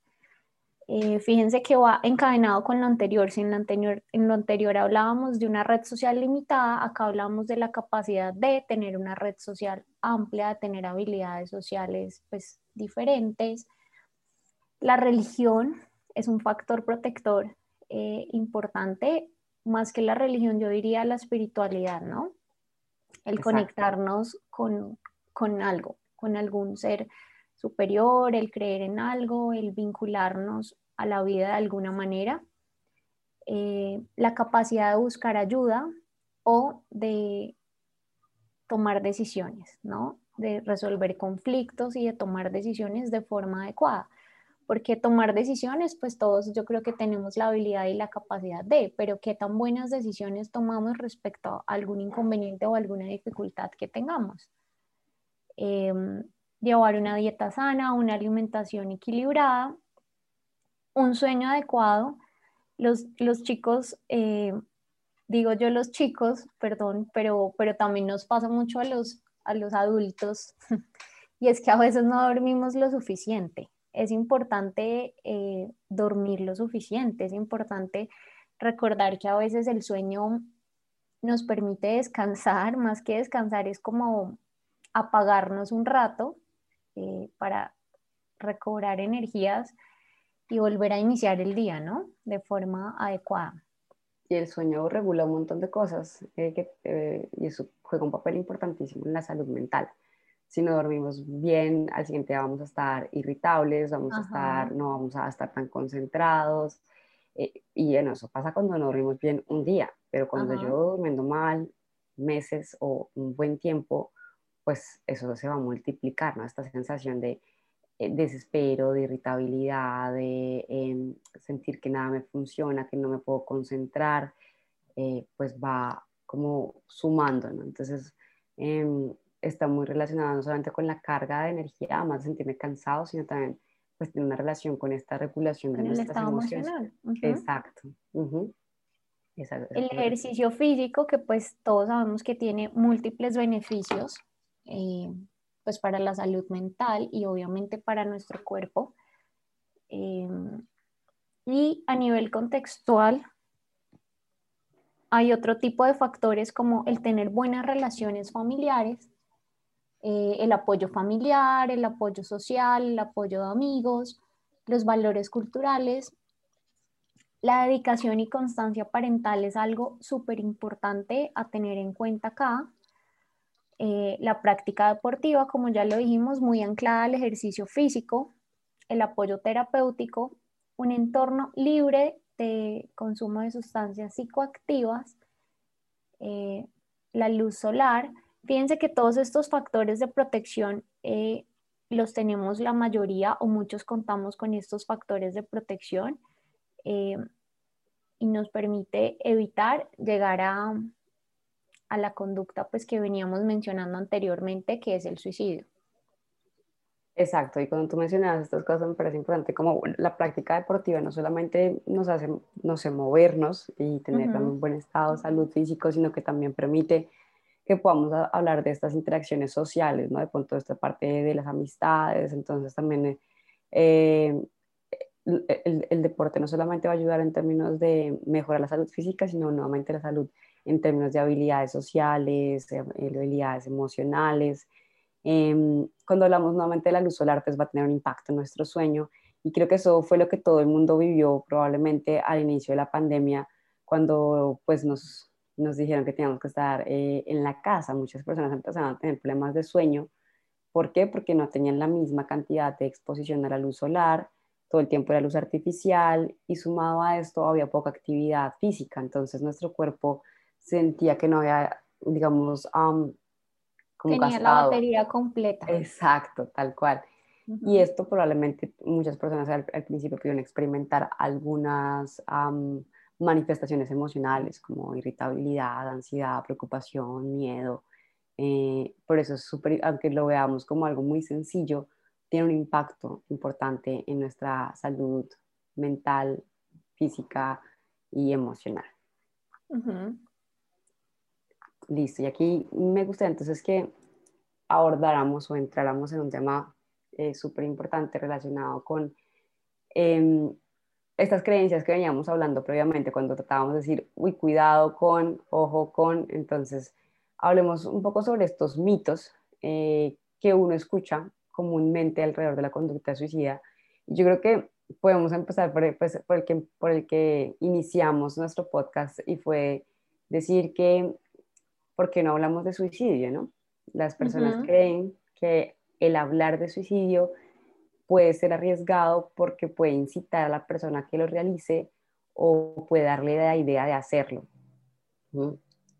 Eh, fíjense que va encadenado con lo anterior. Si en lo anterior, en lo anterior hablábamos de una red social limitada, acá hablamos de la capacidad de tener una red social amplia, de tener habilidades sociales pues, diferentes. La religión es un factor protector eh, importante, más que la religión, yo diría la espiritualidad, ¿no? El conectarnos con, algo, con algún ser superior, el creer en algo, el vincularnos a la vida de alguna manera, eh, la capacidad de buscar ayuda o de tomar decisiones, ¿no? De resolver conflictos y de tomar decisiones de forma adecuada porque tomar decisiones, pues todos yo creo que tenemos la habilidad y la capacidad de, pero qué tan buenas decisiones tomamos respecto a algún inconveniente o alguna dificultad que tengamos. Em, llevar una dieta sana, una alimentación equilibrada, un sueño adecuado. Los, los chicos, eh, digo yo los chicos, perdón, pero, pero también nos pasa mucho a los, a los adultos, y es que a veces no dormimos lo suficiente es importante eh, dormir lo suficiente, es importante recordar que a veces el sueño nos permite descansar, más que descansar es como apagarnos un rato eh, para recobrar energías y volver a iniciar el día, ¿no? De forma adecuada. Y el sueño regula un montón de cosas eh, y eso juega un papel importantísimo en la salud mental si no dormimos bien, al siguiente día vamos a estar irritables, vamos a estar, no vamos a estar tan concentrados. Eh, y bueno, eso pasa cuando no dormimos bien un día, pero cuando yo durmiendo mal meses o un buen tiempo, pues eso se va a multiplicar, ¿no? Esta sensación de eh, desespero, de irritabilidad, de em, sentir que nada me funciona, que no me puedo concentrar, eh, pues va como sumando, ¿no? Entonces, em, está muy relacionada no solamente con la carga de energía, además de sentirme cansado, sino también pues tiene una relación con esta regulación de nuestras emociones. Exacto. El ejercicio físico, que pues todos sabemos que tiene múltiples beneficios, eh, pues para la salud mental y obviamente para nuestro cuerpo. Eh, y a nivel contextual, hay otro tipo de factores como el tener buenas relaciones familiares, eh, el apoyo familiar, el apoyo social, el apoyo de amigos, los valores culturales. La dedicación y constancia parental es algo súper importante a tener en cuenta acá. Eh, la práctica deportiva, como ya lo dijimos, muy anclada al ejercicio físico, el apoyo terapéutico, un entorno libre de consumo de sustancias psicoactivas, eh, la luz solar, Fíjense que todos estos factores de protección eh, los tenemos la mayoría o muchos contamos con estos factores de protección eh, y nos permite evitar llegar a, a la conducta pues, que veníamos mencionando anteriormente, que es el suicidio. Exacto, y cuando tú mencionas estas cosas me parece importante, como la práctica deportiva no solamente nos hace, no sé, movernos y tener un buen estado de salud físico, sino que también permite que podamos hablar de estas interacciones sociales, ¿no? De pronto esta parte de las amistades, entonces también eh, el, deporte no solamente va a ayudar en términos de mejorar la salud física, sino nuevamente la salud en términos de habilidades sociales, de habilidades emocionales. Em, cuando hablamos nuevamente de la luz solar, pues va a tener un impacto en nuestro sueño y creo que eso fue lo que todo el mundo vivió probablemente al inicio de la pandemia, cuando pues nos, nos dijeron que teníamos que estar eh, en la casa. Muchas personas empezaron a tener problemas de sueño. ¿Por qué? Porque no tenían la misma cantidad de exposición a la luz solar, todo el tiempo era luz artificial y sumado a esto había poca actividad física. Entonces nuestro cuerpo sentía que no había, digamos, como Tenía la batería completa. Exacto, tal cual. Y esto probablemente muchas personas al, principio pudieron experimentar algunas manifestaciones emocionales como irritabilidad, ansiedad, preocupación, miedo. Eh, por eso es súper, aunque lo veamos como algo muy sencillo, tiene un impacto importante en nuestra salud mental, física y emocional. Listo, y aquí me gustaría entonces que abordáramos o entráramos en un tema eh, súper importante relacionado con em, estas creencias que veníamos hablando previamente cuando tratábamos de decir, uy, cuidado con, ojo con, entonces hablemos un poco sobre estos mitos eh, que uno escucha comúnmente alrededor de la conducta suicida. Yo creo que podemos empezar por, pues, por, el que, por el que iniciamos nuestro podcast y fue decir que, ¿por qué no hablamos de suicidio? ¿no? Las personas creen que el hablar de suicidio puede ser arriesgado porque puede incitar a la persona que lo realice o puede darle la idea de hacerlo.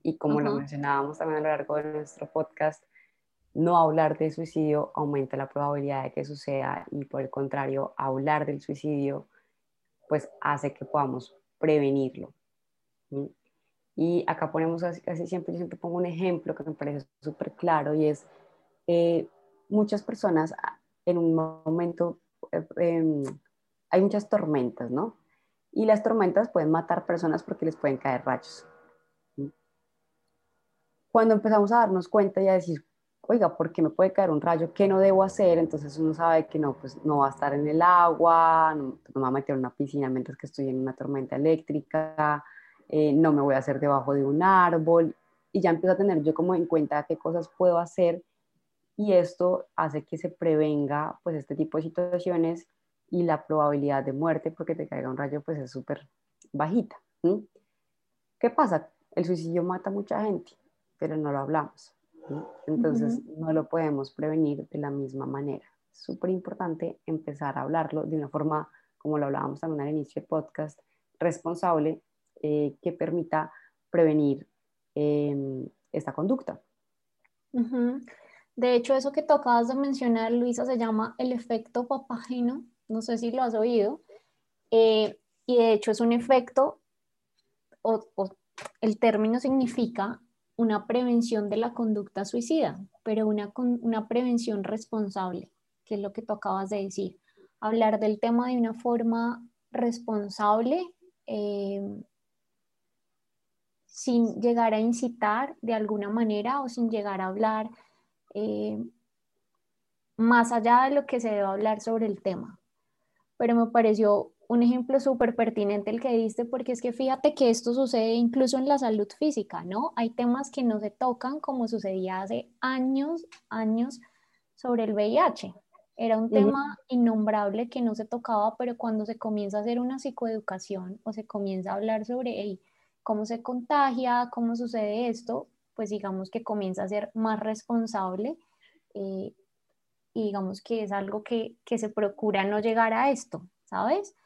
Y como lo mencionábamos también a lo largo de nuestro podcast, no hablar de suicidio aumenta la probabilidad de que suceda y por el contrario, hablar del suicidio pues hace que podamos prevenirlo. Y acá ponemos casi siempre, yo siempre pongo un ejemplo que me parece súper claro y es eh, muchas personas en un momento, eh, em, hay muchas tormentas, ¿no? Y las tormentas pueden matar personas porque les pueden caer rayos. Cuando empezamos a darnos cuenta y a decir, oiga, ¿por qué me puede caer un rayo? ¿Qué no debo hacer? Entonces uno sabe que no, pues no va a estar en el agua, no, me va a meter en una piscina mientras que estoy en una tormenta eléctrica, eh, no me voy a hacer debajo de un árbol y ya empiezo a tener yo como en cuenta qué cosas puedo hacer y esto hace que se prevenga pues este tipo de situaciones y la probabilidad de muerte porque te caiga un rayo pues es súper bajita. ¿Qué pasa? El suicidio mata a mucha gente, pero no lo hablamos. Entonces no lo podemos prevenir de la misma manera. Es súper importante empezar a hablarlo de una forma, como lo hablábamos también al inicio del podcast, responsable eh, que permita prevenir em, esta conducta. De hecho, eso que tocabas de mencionar, Luisa, se llama el efecto papageno. No sé si lo has oído. Eh, y de hecho es un efecto, o, el término significa una prevención de la conducta suicida, pero una, una prevención responsable, que es lo que tú acabas de decir. Hablar del tema de una forma responsable, eh, sin llegar a incitar de alguna manera o sin llegar a hablar eh, más allá de lo que se debe hablar sobre el tema. Pero me pareció un ejemplo súper pertinente el que diste, porque es que fíjate que esto sucede incluso en la salud física, ¿no? Hay temas que no se tocan como sucedía hace años, años sobre el VIH. Era un tema innombrable que no se tocaba, pero cuando se comienza a hacer una psicoeducación o se comienza a hablar sobre cómo se contagia, cómo sucede esto, pues digamos que comienza a ser más responsable eh, y digamos que es algo que, que se procura no llegar a esto, ¿sabes?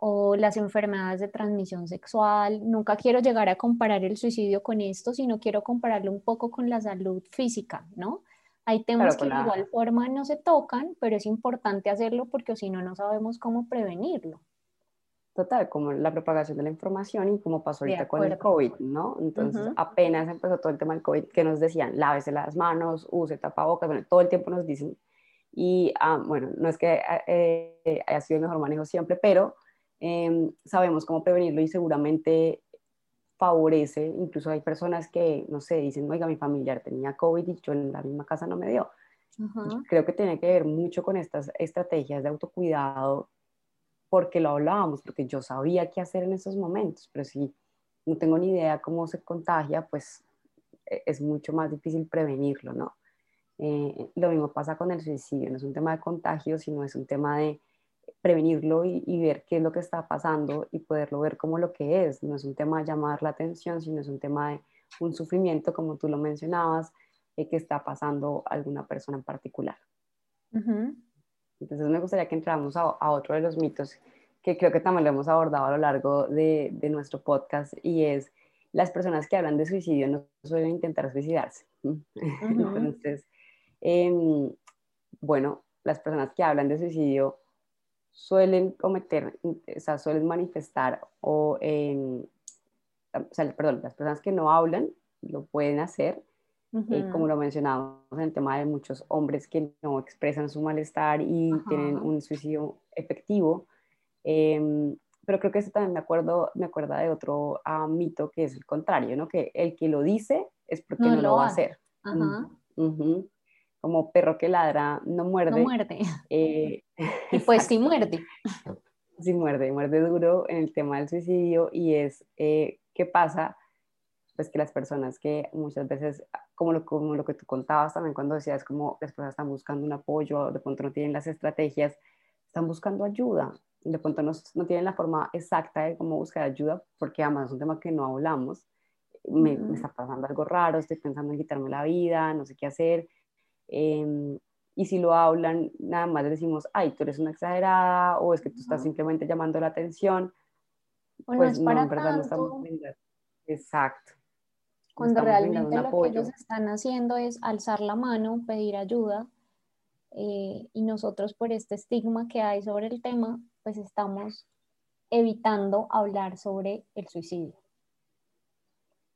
o las enfermedades de transmisión sexual. Nunca quiero llegar a comparar el suicidio con esto, sino quiero compararlo un poco con la salud física, ¿no? Hay temas que de igual forma no se tocan, pero es importante hacerlo porque si no, no sabemos cómo prevenirlo. Total, como la propagación de la información y como pasó ahorita con el COVID, ¿no? Entonces, apenas empezó todo el tema del COVID, que nos decían, lávese las manos, use tapabocas, bueno, todo el tiempo nos dicen. Y, ah, bueno, no es que eh, haya sido el mejor manejo siempre, pero em, sabemos cómo prevenirlo y seguramente favorece, incluso hay personas que, no sé, dicen, oiga, mi familiar tenía COVID y yo en la misma casa no me dio. Creo que tiene que ver mucho con estas estrategias de autocuidado porque lo hablábamos, porque yo sabía qué hacer en esos momentos, pero si no tengo ni idea cómo se contagia, pues e, es mucho más difícil prevenirlo, ¿no? Eh, lo mismo pasa con el suicidio, no es un tema de contagio, sino es un tema de prevenirlo y, ver qué es lo que está pasando y poderlo ver como lo que es. No es un tema de llamar la atención, sino es un tema de un sufrimiento, como tú lo mencionabas, eh, que está pasando alguna persona en particular. Entonces me gustaría que entráramos a, a, otro de los mitos que creo que también lo hemos abordado a lo largo de, de nuestro podcast y es las personas que hablan de suicidio no suelen intentar suicidarse. Entonces, em, bueno, las personas que hablan de suicidio suelen cometer, o sea, suelen manifestar o, em, o sea, perdón, las personas que no hablan lo pueden hacer, eh, como lo mencionamos en el tema de muchos hombres que no expresan su malestar y tienen un suicidio efectivo. Em, pero creo que eso también me acuerdo, me acuerda de otro ah, mito que es el contrario, ¿no? Que el que lo dice es porque no, lo, va a hacer. Como perro que ladra, no muerde. No muerde. Eh, y pues sí muerde. Sí muerde, muerde duro en el tema del suicidio y es, eh, ¿qué pasa? Pues que las personas que muchas veces, como lo, como lo que tú contabas también cuando decías, como las personas están buscando un apoyo, de pronto no tienen las estrategias, están buscando ayuda de pronto no, no, tienen la forma exacta de cómo buscar ayuda, porque además es un tema que no hablamos. Me, me, está pasando algo raro, estoy pensando en quitarme la vida, no sé qué hacer. Em, y si lo hablan, nada más les decimos, ay, tú eres una exagerada, o es que tú estás simplemente llamando la atención. pues no, en verdad no estamos Exacto. Cuando realmente lo que ellos están haciendo es alzar la mano, pedir ayuda, eh, y nosotros por este estigma que hay sobre el tema, pues estamos evitando hablar sobre el suicidio.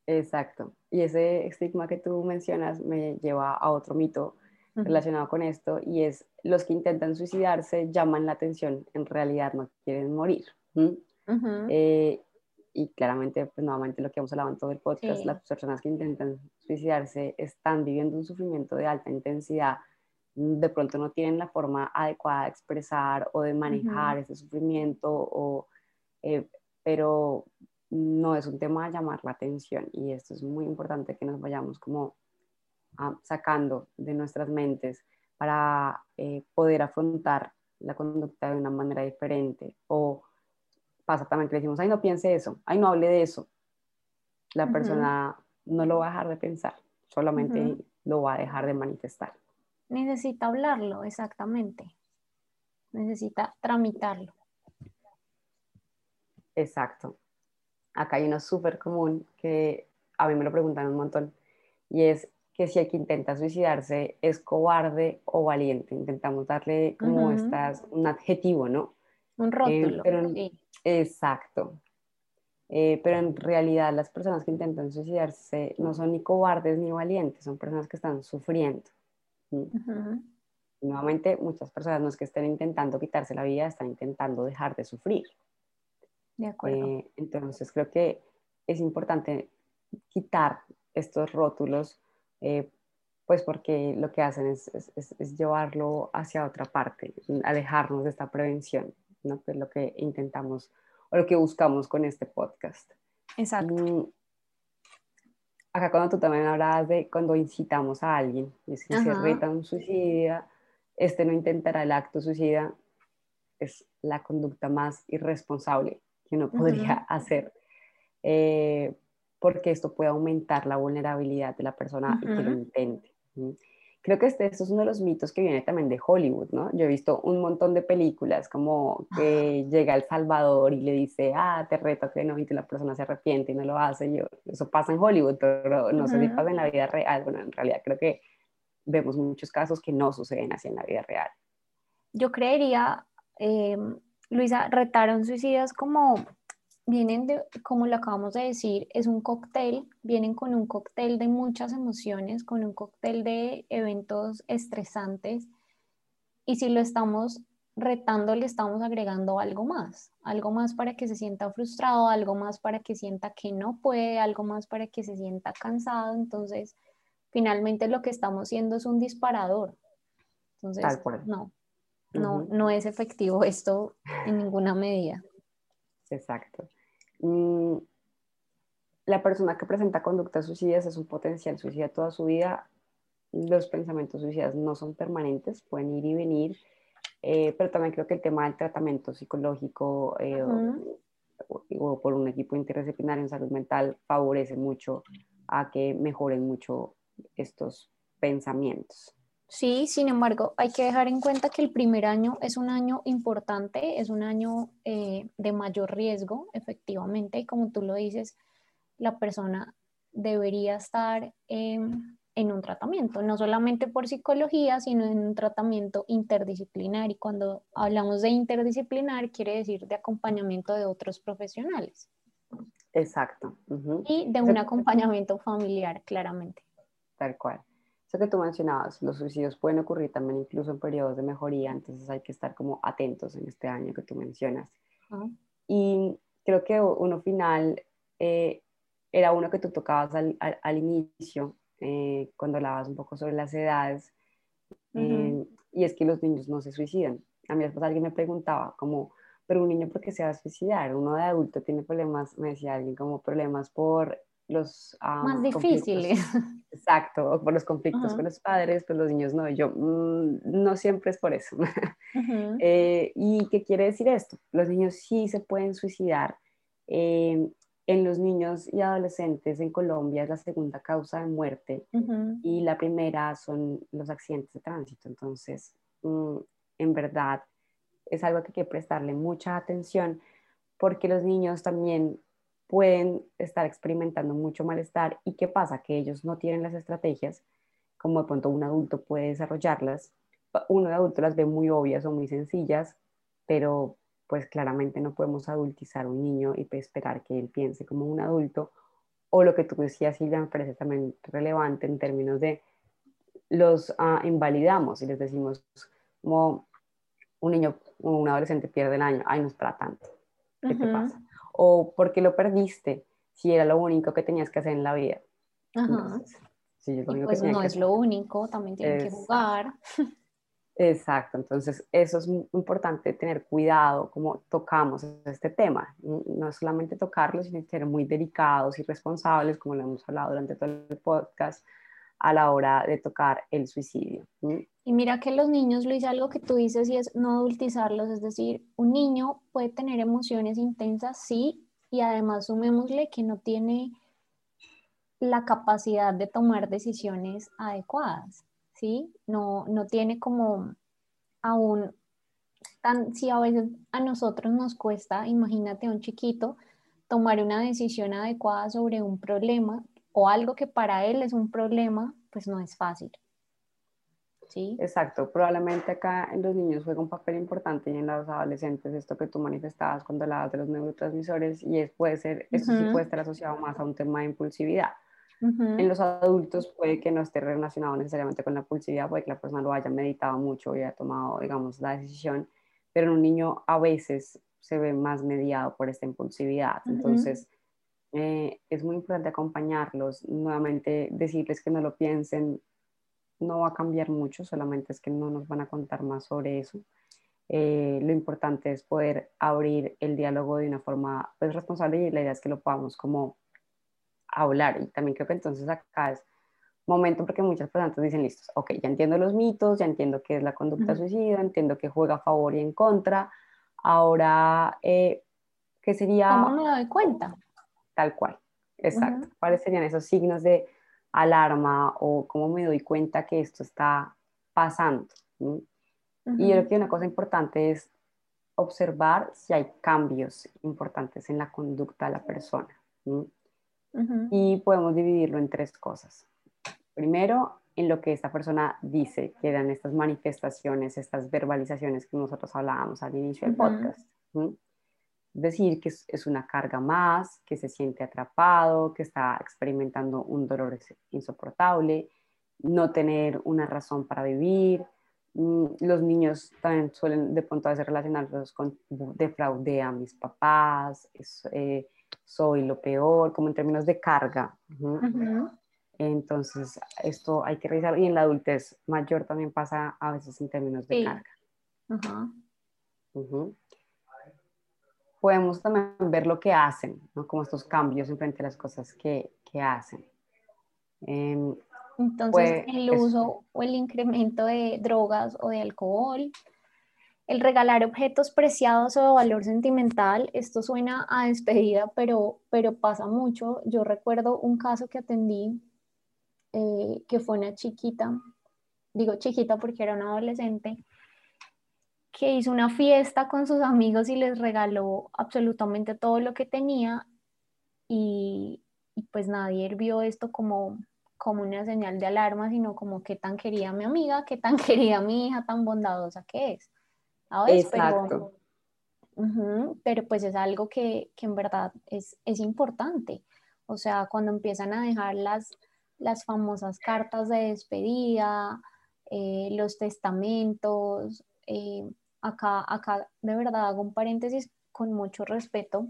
Exacto. Y ese estigma que tú mencionas me lleva a otro mito relacionado con esto y es los que intentan suicidarse llaman la atención, en realidad no quieren morir. Eh, y claramente, pues nuevamente lo que hemos hablado en todo el podcast, las personas que intentan suicidarse están viviendo un sufrimiento de alta intensidad de pronto no tienen la forma adecuada de expresar o de manejar ese sufrimiento, o, eh, pero no es un tema de llamar la atención y esto es muy importante que nos vayamos como ah, sacando de nuestras mentes para eh, poder afrontar la conducta de una manera diferente o pasa también que decimos, ay no piense eso, ay no hable de eso, la persona no lo va a dejar de pensar, solamente lo va a dejar de manifestar necesita hablarlo, exactamente. Necesita tramitarlo. Exacto. Acá hay uno súper común que a mí me lo preguntan un montón y es que si el que intenta suicidarse es cobarde o valiente. Intentamos darle como estas, un adjetivo, ¿no? Un rótulo. Eh, Exacto. Eh, pero en realidad las personas que intentan suicidarse no son ni cobardes ni valientes, son personas que están sufriendo. Nuevamente, muchas personas no es que estén intentando quitarse la vida, están intentando dejar de sufrir. De acuerdo. Eh, entonces, creo que es importante quitar estos rótulos, eh, pues porque lo que hacen es, es, llevarlo hacia otra parte, alejarnos de esta prevención, ¿no? que es lo que intentamos o lo que buscamos con este podcast. Exacto. Mm, acá cuando tú también hablabas de cuando incitamos a alguien, y si se reta un suicida, este no intentará el acto suicida, es la conducta más irresponsable que uno podría hacer, eh, porque esto puede aumentar la vulnerabilidad de la persona y que lo intente. Creo que este, es uno de los mitos que viene también de Hollywood, ¿no? Yo he visto un montón de películas como que llega El Salvador y le dice, ah, te reto que no, y la persona se arrepiente y no lo hace. Yo, eso pasa en Hollywood, pero no sé si pasa en la vida real. Bueno, en realidad creo que vemos muchos casos que no suceden así en la vida real. Yo creería, eh, Luisa, retaron suicidas como vienen de, como lo acabamos de decir, es un cóctel, vienen con un cóctel de muchas emociones, con un cóctel de eventos estresantes y si lo estamos retando le estamos agregando algo más, algo más para que se sienta frustrado, algo más para que sienta que no puede, algo más para que se sienta cansado, entonces finalmente lo que estamos haciendo es un disparador. Entonces, no, no, no es efectivo esto en ninguna medida. Exacto. Mm, la persona que presenta conductas suicidas es un potencial suicida toda su vida. Los pensamientos suicidas no son permanentes, pueden ir y venir, eh, pero también creo que el tema del tratamiento psicológico eh, o, por un equipo interdisciplinario en salud mental favorece mucho a que mejoren mucho estos pensamientos. Sí, sin embargo, hay que dejar en cuenta que el primer año es un año importante, es un año eh, de mayor riesgo, efectivamente, y como tú lo dices, la persona debería estar en un tratamiento, no solamente por psicología, sino en un tratamiento interdisciplinar. Y cuando hablamos de interdisciplinar, quiere decir de acompañamiento de otros profesionales. Exacto. Y de un acompañamiento familiar, claramente. Tal cual. Eso que tú mencionabas, los suicidios pueden ocurrir también incluso en periodos de mejoría, entonces hay que estar como atentos en este año que tú mencionas. Y creo que uno final eh, era uno que tú tocabas al, al, inicio, eh, cuando hablabas un poco sobre las edades, eh, y es que los niños no se suicidan. A mí después alguien me preguntaba como, pero un niño por qué se va a suicidar? Uno de adulto tiene problemas, me decía alguien, como problemas por los... Más difíciles. Exacto, por los conflictos con los padres, pues los niños no. yo, mm, no siempre es por eso. Eh, ¿Y qué quiere decir esto? Los niños sí se pueden suicidar. Eh, en los niños y adolescentes en Colombia es la segunda causa de muerte y la primera son los accidentes de tránsito. Entonces, mm, en verdad, es algo que hay que prestarle mucha atención porque los niños también pueden estar experimentando mucho malestar y qué pasa, que ellos no tienen las estrategias como de pronto un adulto puede desarrollarlas. Uno de adulto las ve muy obvias o muy sencillas, pero pues claramente no podemos adultizar a un niño y esperar que él piense como un adulto. O lo que tú decías, Silvia, me parece también relevante en términos de los ah, invalidamos y les decimos como un niño un adolescente pierde el año, ay, no es para tanto. ¿Qué te pasa? O por qué lo perdiste si era lo único que tenías que hacer en la vida. Ajá. pues no es lo único, también tienen que jugar. Exacto, entonces eso es importante tener cuidado como tocamos este tema, no solamente tocarlo, sino ser muy delicados y responsables, como lo hemos hablado durante todo el podcast, a la hora de tocar el suicidio. Y mira que los niños, Luis, algo que tú dices y es no adultizarlos, es decir, un niño puede tener emociones intensas, sí, y además sumémosle que no tiene la capacidad de tomar decisiones adecuadas, ¿sí? No, no tiene como aún tan, si a veces a nosotros nos cuesta, imagínate a un chiquito, tomar una decisión adecuada sobre un problema o algo que para él es un problema, pues no es fácil. ¿Sí? Exacto, probablemente acá en los niños juega un papel importante y en los adolescentes esto que tú manifestabas cuando hablabas de los neurotransmisores y es, puede ser, eso sí puede estar asociado más a un tema de impulsividad. En los adultos puede que no esté relacionado necesariamente con la impulsividad, puede que la persona lo haya meditado mucho y haya tomado, digamos, la decisión, pero en un niño a veces se ve más mediado por esta impulsividad. Entonces, eh, es muy importante acompañarlos, nuevamente decirles que no lo piensen, no va a cambiar mucho, solamente es que no nos van a contar más sobre eso. Eh, lo importante es poder abrir el diálogo de una forma pues, responsable y la idea es que lo podamos como hablar y también creo que entonces acá es momento porque muchas personas dicen listos, ok, ya entiendo los mitos, ya entiendo qué es la conducta suicida, entiendo que juega a favor y en contra, ahora, eh, ¿qué sería? ¿Cómo me doy cuenta? Tal cual, exacto. ¿Cuáles serían esos signos de alarma o cómo me doy cuenta que esto está pasando? Y yo creo que una cosa importante es observar si hay cambios importantes en la conducta de la persona. Y podemos dividirlo en tres cosas. Primero, en lo que esta persona dice, que eran estas manifestaciones, estas verbalizaciones que nosotros hablábamos al inicio del podcast decir que es una carga más, que se siente atrapado, que está experimentando un dolor insoportable, no tener una razón para vivir. Mm, los niños también suelen de pronto a veces relacionarlos con defraudé a mis papás, eh, soy lo peor, como en términos de carga. Entonces, esto hay que revisar y en la adultez mayor también pasa a veces en términos de carga. Podemos también ver lo que hacen, ¿no? como estos cambios en frente a las cosas que, que hacen. Em, Entonces, el uso o el incremento de drogas o de alcohol, el regalar objetos preciados o de valor sentimental, esto suena a despedida, pero, pero pasa mucho. Yo recuerdo un caso que atendí, eh, que fue una chiquita, digo chiquita porque era una adolescente, que hizo una fiesta con sus amigos y les regaló absolutamente todo lo que tenía y, y pues nadie vio esto como como una señal de alarma, sino como qué tan quería mi amiga, qué tan quería mi hija, tan bondadosa que es. Exacto. Pero, pero, pues es algo que, que en verdad es, es, importante. O sea, cuando empiezan a dejar las, las famosas cartas de despedida, eh, los testamentos, eh, acá, acá de verdad hago un paréntesis con mucho respeto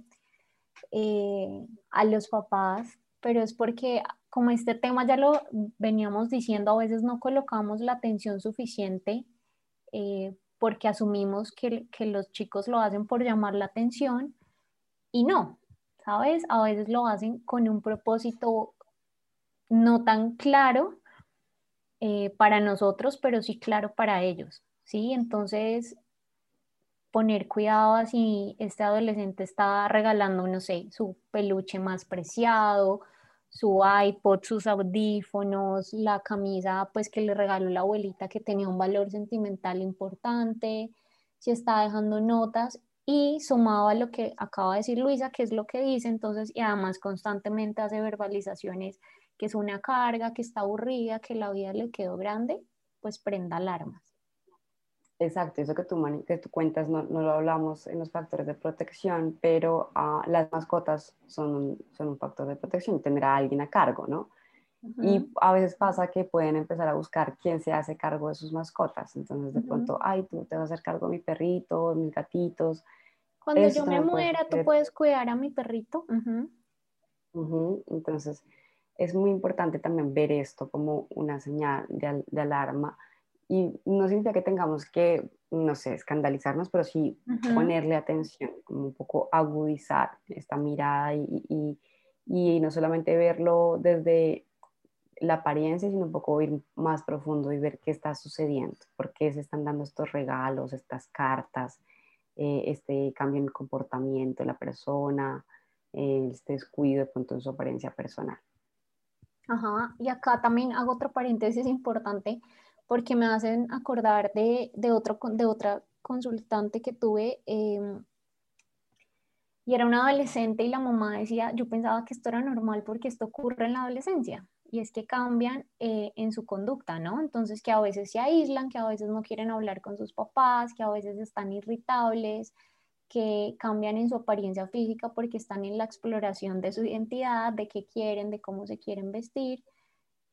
eh, a los papás, pero es porque como este tema ya lo veníamos diciendo, a veces no colocamos la atención suficiente eh, porque asumimos que, que, los chicos lo hacen por llamar la atención y no, ¿sabes? A veces lo hacen con un propósito no tan claro eh, para nosotros, pero sí claro para ellos, ¿sí? Entonces, poner cuidado a si este adolescente está regalando, no sé, su peluche más preciado, su iPod, sus audífonos, la camisa pues que le regaló la abuelita que tenía un valor sentimental importante, si está dejando notas y sumado a lo que acaba de decir Luisa, que es lo que dice, entonces, y además constantemente hace verbalizaciones que es una carga, que está aburrida, que la vida le quedó grande, pues prenda alarmas. Exacto, eso que tú, que tú cuentas no, no, lo hablamos en los factores de protección, pero uh, las mascotas son un, son un factor de protección, tener a alguien a cargo, ¿no? Y a veces pasa que pueden empezar a buscar quién se hace cargo de sus mascotas. Entonces, de pronto, ay, tú te vas a hacer cargo de mi perrito, de mis gatitos. Cuando yo me muera, tú puedes cuidar a mi perrito. Entonces, es muy importante también ver esto como una señal de, de alarma y no significa que tengamos que, no sé, escandalizarnos, pero sí ponerle atención, como un poco agudizar esta mirada y, y, y, no solamente verlo desde la apariencia, sino un poco ir más profundo y ver qué está sucediendo, por qué se están dando estos regalos, estas cartas, eh, este cambio en el comportamiento de la persona, eh, este descuido de pronto en su apariencia personal. Ajá, y acá también hago otro paréntesis importante porque me hacen acordar de, de, otro, de otra consultante que tuve. Em, y era una adolescente y la mamá decía, yo pensaba que esto era normal porque esto ocurre en la adolescencia. Y es que cambian eh, en su conducta, ¿no? Entonces que a veces se aíslan, que a veces no quieren hablar con sus papás, que a veces están irritables, que cambian en su apariencia física porque están en la exploración de su identidad, de qué quieren, de cómo se quieren vestir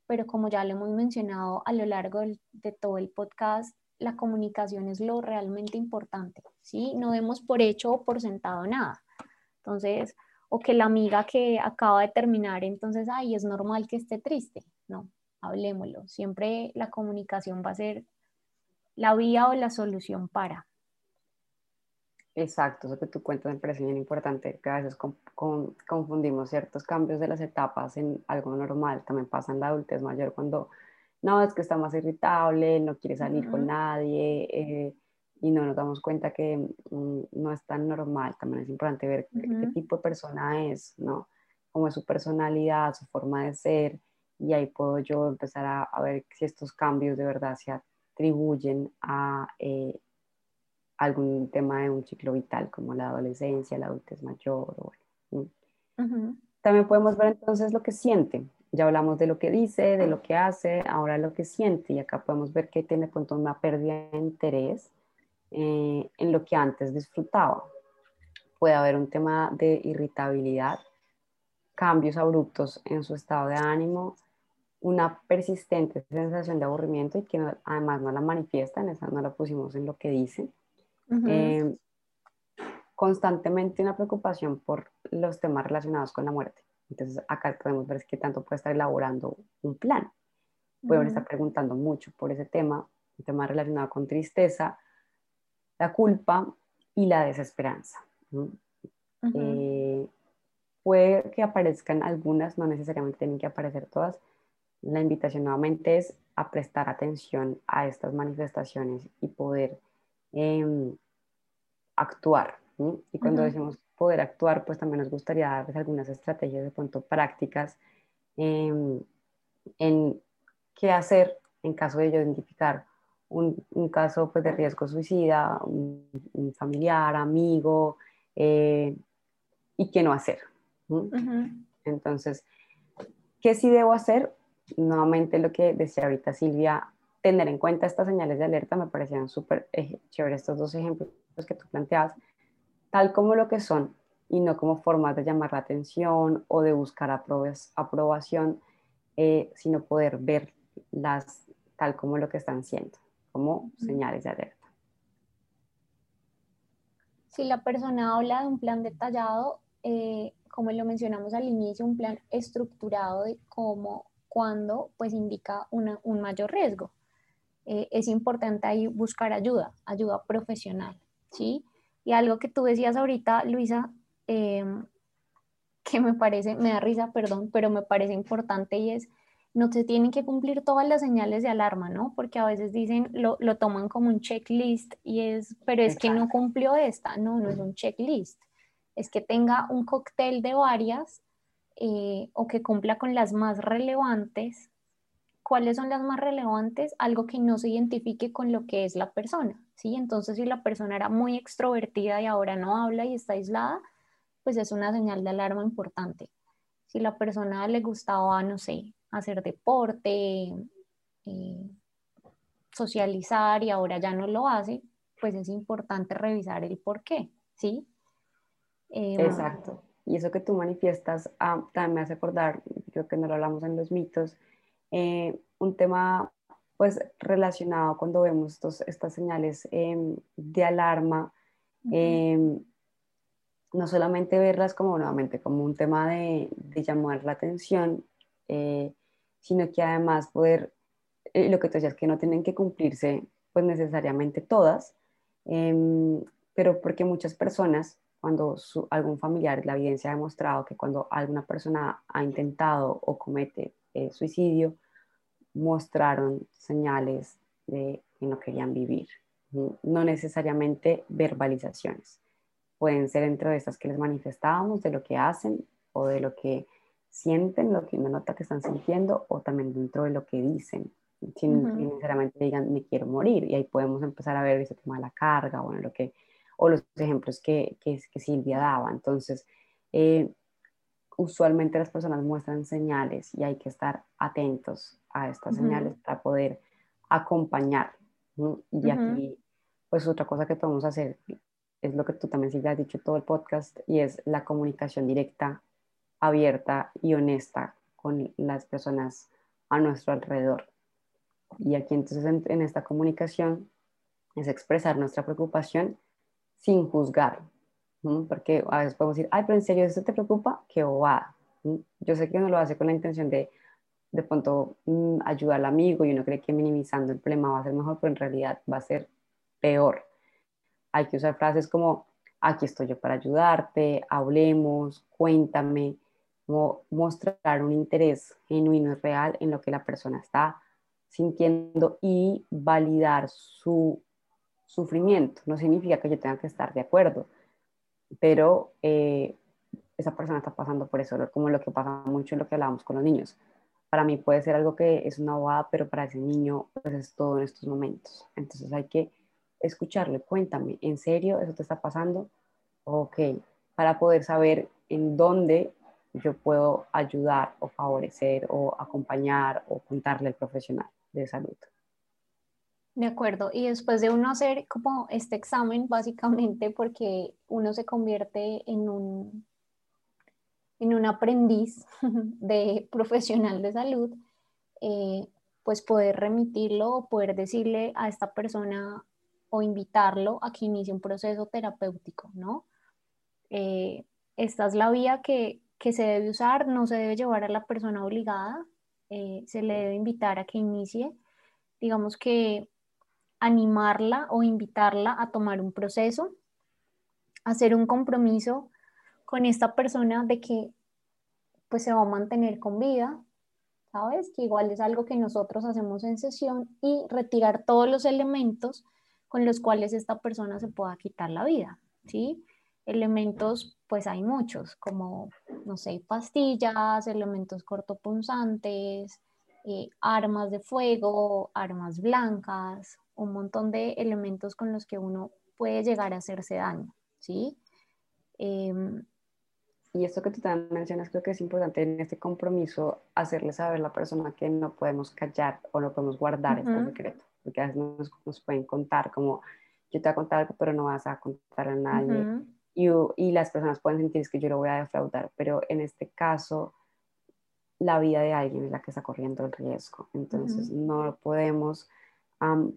pero como ya lo hemos mencionado a lo largo de todo el podcast, la comunicación es lo realmente importante, ¿sí? No demos por hecho o por sentado nada. Entonces, o que la amiga que acaba de terminar, entonces, ay, es normal que esté triste. No, hablemoslo. Siempre la comunicación va a ser la vía o la solución para. Exacto, eso que tú cuentas me parece bien importante, que a veces confundimos ciertos cambios de las etapas en algo normal, también pasa en la adultez mayor cuando no, es que está más irritable, no quiere salir con nadie eh, y no nos damos cuenta que mm, no es tan normal, también es importante ver qué, tipo de persona es, ¿no? Cómo es su personalidad, su forma de ser y ahí puedo yo empezar a, a ver si estos cambios de verdad se atribuyen a... Eh, algún tema de un ciclo vital como la adolescencia, la adultez mayor. También podemos ver entonces lo que siente. Ya hablamos de lo que dice, de lo que hace, ahora lo que siente y acá podemos ver que tiene pronto una pérdida de interés eh, en lo que antes disfrutaba. Puede haber un tema de irritabilidad, cambios abruptos en su estado de ánimo, una persistente sensación de aburrimiento y que además no la manifiestan, esa no la pusimos en lo que Em, constantemente una preocupación por los temas relacionados con la muerte. Entonces acá podemos ver qué tanto puede estar elaborando un plan. Pueden estar preguntando mucho por ese tema, un tema relacionado con tristeza, la culpa y la desesperanza. Eh, puede que aparezcan algunas, no necesariamente tienen que aparecer todas. La invitación nuevamente es a prestar atención a estas manifestaciones y poder actuar. Y cuando decimos poder actuar, pues también nos gustaría darles algunas estrategias de pronto prácticas em, en qué hacer en caso de identificar un, caso pues, de riesgo suicida, un, familiar, amigo, eh, y qué no hacer. Entonces, ¿qué sí debo hacer? Nuevamente lo que decía ahorita Silvia, tener en cuenta estas señales de alerta me parecían súper eh, chéveres estos dos ejemplos que tú planteabas, tal como lo que son y no como formas de llamar la atención o de buscar aprobación, eh, sino poder verlas tal como lo que están siendo como señales de alerta. Si la persona habla de un plan detallado, eh, como lo mencionamos al inicio, un plan estructurado de cómo, cuándo, pues indica un mayor riesgo. Eh, es importante ahí buscar ayuda, ayuda profesional, ¿sí? Y algo que tú decías ahorita, Luisa, em, que me parece, me da risa, perdón, pero me parece importante y es no se tienen que cumplir todas las señales de alarma, ¿no? Porque a veces dicen, lo, toman como un checklist y es, pero es que no cumplió esta, no, no es un checklist, es que tenga un cóctel de varias eh, o que cumpla con las más relevantes. ¿Cuáles son las más relevantes? Algo que no se identifique con lo que es la persona, ¿sí? Entonces, si la persona era muy extrovertida y ahora no habla y está aislada, pues es una señal de alarma importante. Si la persona le gustaba, no sé, hacer deporte, eh, socializar y ahora ya no lo hace, pues es importante revisar el por qué, ¿sí? Em, Exacto. Y eso que tú manifiestas ah, también me hace acordar, creo que no lo hablamos en los mitos, eh, un tema pues relacionado cuando vemos estos, estas señales em, de alarma, em, no solamente verlas como nuevamente como un tema de, de llamar la atención, eh, sino que además poder, eh, lo que tú decías, que no tienen que cumplirse pues necesariamente todas, em, pero porque muchas personas, cuando algún familiar, la evidencia ha demostrado que cuando alguna persona ha intentado o comete eh, suicidio, mostraron señales de que no querían vivir, no necesariamente verbalizaciones. Pueden ser entre estas que les manifestábamos de lo que hacen o de lo que sienten, lo que uno nota que están sintiendo, o también dentro de lo que dicen, sin necesariamente digan me quiero morir. Y ahí podemos empezar a ver ese tema de la carga, bueno, lo que, o los ejemplos que, que, que Silvia daba. Entonces, eh, usualmente las personas muestran señales y hay que estar atentos a estas señales para poder acompañar. Y aquí, pues otra cosa que podemos hacer es lo que tú también Silvia has dicho todo el podcast y es la comunicación directa abierta y honesta con las personas a nuestro alrededor. Y aquí entonces en, esta comunicación es expresar nuestra preocupación sin juzgar, porque a veces podemos decir, ay, pero en serio, ¿eso te preocupa? Qué bobada. Yo sé que uno lo hace con la intención de de pronto mm, ayudar al amigo y uno cree que minimizando el problema va a ser mejor, pero en realidad va a ser peor. Hay que usar frases como, aquí estoy yo para ayudarte, hablemos, cuéntame, mostrar un interés genuino y real en lo que la persona está sintiendo y validar su sufrimiento. No significa que yo tenga que estar de acuerdo, pero eh, esa persona está pasando por eso, como lo que pasa mucho en lo que hablábamos con los niños. Para mí puede ser algo que es una bobada, pero para ese niño pues es todo en estos momentos. Entonces hay que escucharle, cuéntame, ¿en serio eso te está pasando? Ok, para poder saber en dónde yo puedo ayudar o favorecer o acompañar o contarle al profesional de salud. De acuerdo, y después de uno hacer como este examen, básicamente porque uno se convierte en un, en un aprendiz de profesional de salud, eh, pues poder remitirlo o poder decirle a esta persona o invitarlo a que inicie un proceso terapéutico, ¿no? Eh, esta es la vía que que se debe usar, no se debe llevar a la persona obligada, eh, se le debe invitar a que inicie. Digamos que animarla o invitarla a tomar un proceso, hacer un compromiso con esta persona de que pues se va a mantener con vida, ¿sabes? Que igual es algo que nosotros hacemos en sesión y retirar todos los elementos con los cuales esta persona se pueda quitar la vida, ¿sí? Elementos, pues hay muchos, como, no sé, pastillas, elementos cortopunzantes, eh, armas de fuego, armas blancas, un montón de elementos con los que uno puede llegar a hacerse daño, ¿sí? Em, y esto que tú también mencionas, creo que es importante en este compromiso hacerle saber a la persona que no podemos callar o no podemos guardar este secreto, porque a veces nos, pueden contar como, yo te voy a contar algo, pero no vas a contar a nadie. y, y, las personas pueden sentir que yo lo voy a defraudar, pero en este caso, la vida de alguien es la que está corriendo el riesgo. Entonces, no podemos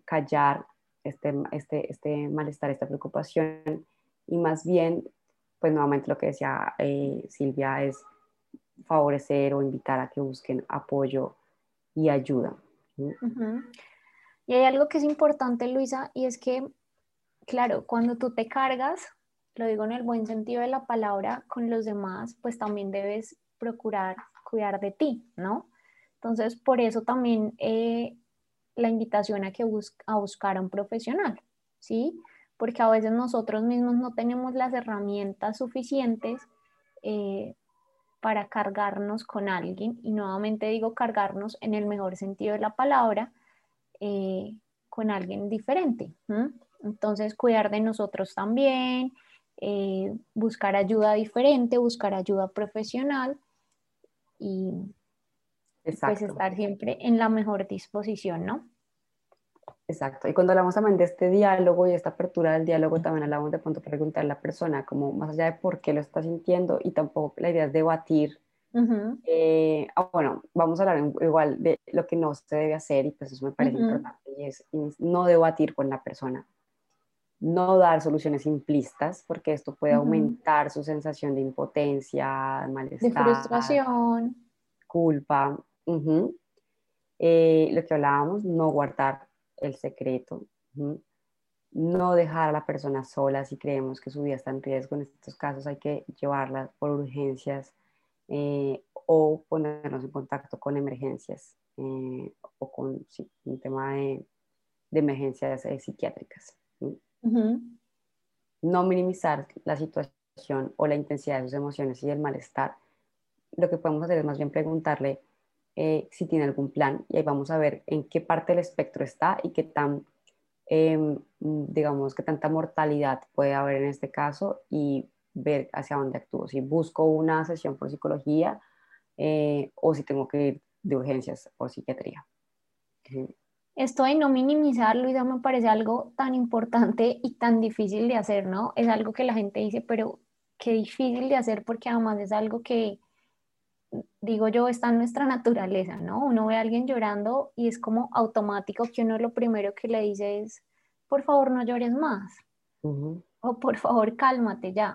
callar este, este, este malestar, esta preocupación, y más bien pues nuevamente lo que decía eh, Silvia es favorecer o invitar a que busquen apoyo y ayuda. Y hay algo que es importante, Luisa, y es que, claro, cuando tú te cargas, lo digo en el buen sentido de la palabra, con los demás, pues también debes procurar cuidar de ti, ¿no? Entonces, por eso también eh, la invitación a que a buscar a un profesional, ¿sí? porque a veces nosotros mismos no tenemos las herramientas suficientes eh, para cargarnos con alguien, y nuevamente digo cargarnos en el mejor sentido de la palabra, eh, con alguien diferente. Entonces, cuidar de nosotros también, eh, buscar ayuda diferente, buscar ayuda profesional y pues estar siempre en la mejor disposición, ¿no? Exacto. Y cuando hablamos también de este diálogo y esta apertura del diálogo, también hablamos de pronto preguntar a la persona, como más allá de por qué lo está sintiendo y tampoco la idea es debatir. Eh, ah, bueno, vamos a hablar igual de lo que no se debe hacer y pues eso me parece importante y es, no debatir con la persona. No dar soluciones simplistas porque esto puede aumentar su sensación de impotencia, malestar. De frustración. Culpa. Eh, lo que hablábamos, no guardar el secreto. No dejar a la persona sola si creemos que su vida está en riesgo. En estos casos hay que llevarla por urgencias eh, o ponernos en contacto con emergencias eh, o con un tema de, emergencias eh, psiquiátricas. No minimizar la situación o la intensidad de sus emociones y el malestar. Lo que podemos hacer es más bien preguntarle eh, si tiene algún plan y ahí vamos a ver en qué parte del espectro está y qué tan, em, digamos, qué tanta mortalidad puede haber en este caso y ver hacia dónde actúo. Si busco una sesión por psicología eh, o si tengo que ir de urgencias por psiquiatría. Esto de no minimizar, Luisa, me parece algo tan importante y tan difícil de hacer, ¿no? Es algo que la gente dice, pero qué difícil de hacer porque además es algo que, digo yo, está en nuestra naturaleza, ¿no? Uno ve a alguien llorando y es como automático que uno lo primero que le dice es, por favor, no llores más. O por favor, cálmate ya,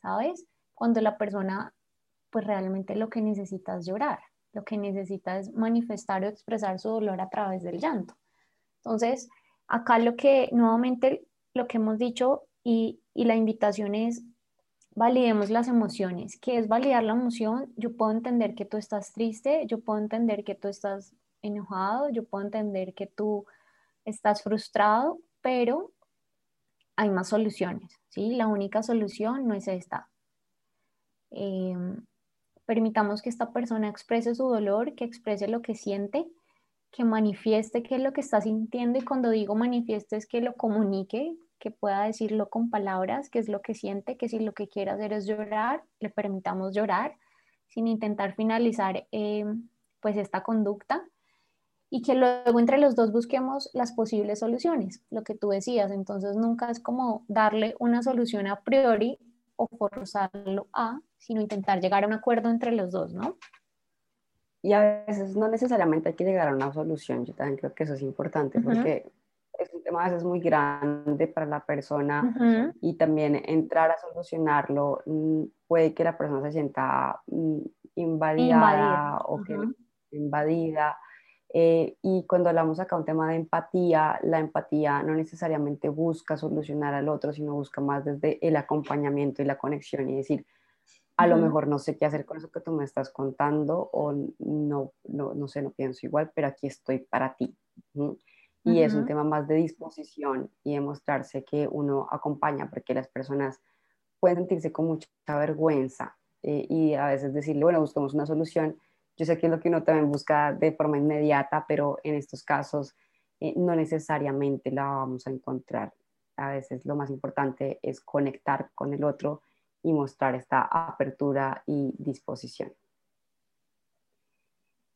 ¿sabes? Cuando la persona, pues realmente lo que necesita es llorar, lo que necesita es manifestar o expresar su dolor a través del llanto. Entonces, acá lo que, nuevamente, lo que hemos dicho y, y la invitación es validemos las emociones. ¿Qué es validar la emoción? Yo puedo entender que tú estás triste, yo puedo entender que tú estás enojado, yo puedo entender que tú estás frustrado, pero hay más soluciones, ¿sí? La única solución no es esta. Em, permitamos que esta persona exprese su dolor, que exprese lo que siente, que manifieste qué es lo que está sintiendo y cuando digo manifieste es que lo comunique, que pueda decirlo con palabras, que es lo que siente, que si lo que quiere hacer es llorar, le permitamos llorar sin intentar finalizar eh, pues esta conducta y que luego entre los dos busquemos las posibles soluciones, lo que tú decías, entonces nunca es como darle una solución a priori o forzarlo a, sino intentar llegar a un acuerdo entre los dos, ¿no? Y a veces no necesariamente hay que llegar a una solución, yo también creo que eso es importante, porque es un tema a veces muy grande para la persona y también entrar a solucionarlo mm, puede que la persona se sienta mm, invadida, o que invadida. Eh, y cuando hablamos acá un tema de empatía, la empatía no necesariamente busca solucionar al otro, sino busca más desde el acompañamiento y la conexión y decir, a lo mejor no sé qué hacer con eso que tú me estás contando o no, no, no sé, no pienso igual, pero aquí estoy para ti. Y es un tema más de disposición y de mostrarse que uno acompaña, porque las personas pueden sentirse con mucha vergüenza eh, y a veces decirle, bueno, buscamos una solución, yo sé que es lo que uno también busca de forma inmediata, pero en estos casos eh, no necesariamente la vamos a encontrar. A veces lo más importante es conectar con el otro y mostrar esta apertura y disposición.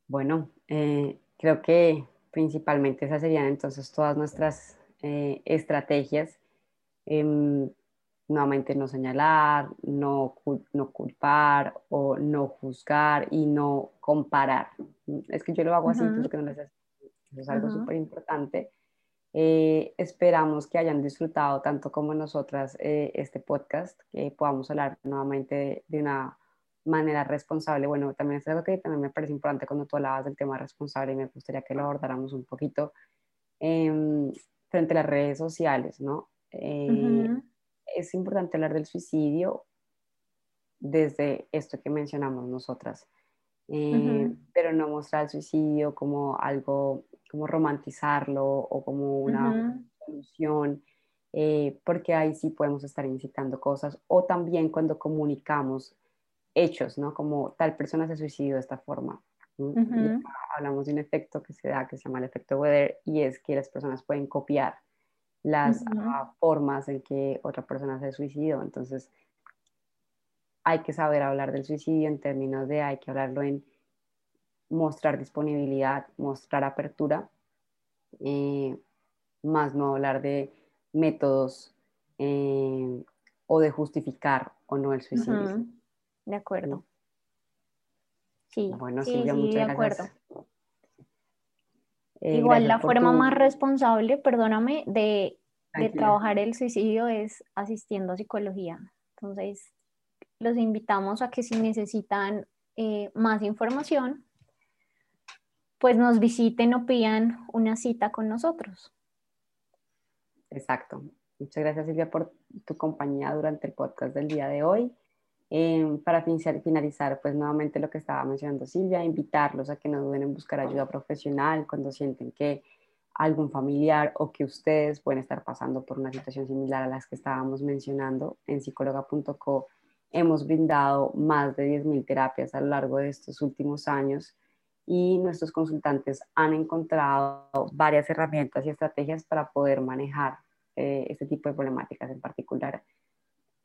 Bueno, eh, creo que principalmente esas serían entonces todas nuestras eh, estrategias. Em, nuevamente no señalar, no, no culpar o no juzgar y no comparar. Es que yo lo hago así, porque no Eso es algo súper importante. Eh, esperamos que hayan disfrutado tanto como nosotras eh, este podcast, que podamos hablar nuevamente de, una manera responsable. Bueno, también es algo que también me parece importante cuando tú hablabas del tema responsable y me gustaría que lo abordáramos un poquito em, frente a las redes sociales, ¿no? Eh, es importante hablar del suicidio desde esto que mencionamos nosotras, eh, pero no mostrar el suicidio como algo, como romantizarlo o como una solución, eh, porque ahí sí podemos estar incitando cosas, o también cuando comunicamos hechos, ¿no? Como tal persona se suicidó de esta forma. Hablamos de un efecto que se da, que se llama el efecto Weather, y es que las personas pueden copiar las ah, formas en que otra persona se suicidó. Entonces, hay que saber hablar del suicidio en términos de, hay que hablarlo en mostrar disponibilidad, mostrar apertura, eh, más no hablar de métodos eh, o de justificar o no el suicidio. De acuerdo. Sí, bueno, sí, Silvia, de gracias. Acuerdo. Eh, Igual la forma más responsable, perdóname, de, trabajar el suicidio es asistiendo a psicología. Entonces, los invitamos a que si necesitan eh, más información, pues nos visiten o pidan una cita con nosotros. Exacto. Muchas gracias Silvia por tu compañía durante el podcast del día de hoy. Em, para finalizar, pues nuevamente lo que estaba mencionando Silvia, invitarlos a que no duden en buscar ayuda profesional cuando sienten que algún familiar o que ustedes pueden estar pasando por una situación similar a las que estábamos mencionando. En psicóloga.co hemos brindado más de 10.000 terapias a lo largo de estos últimos años y nuestros consultantes han encontrado varias herramientas y estrategias para poder manejar eh, este tipo de problemáticas en particular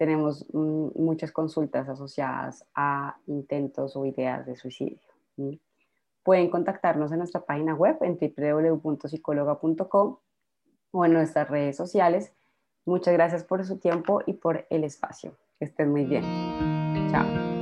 tenemos mm, muchas consultas asociadas a intentos o ideas de suicidio. Pueden contactarnos en nuestra página web en www.psicologa.com o en nuestras redes sociales. Muchas gracias por su tiempo y por el espacio. Que estén muy bien. Chao.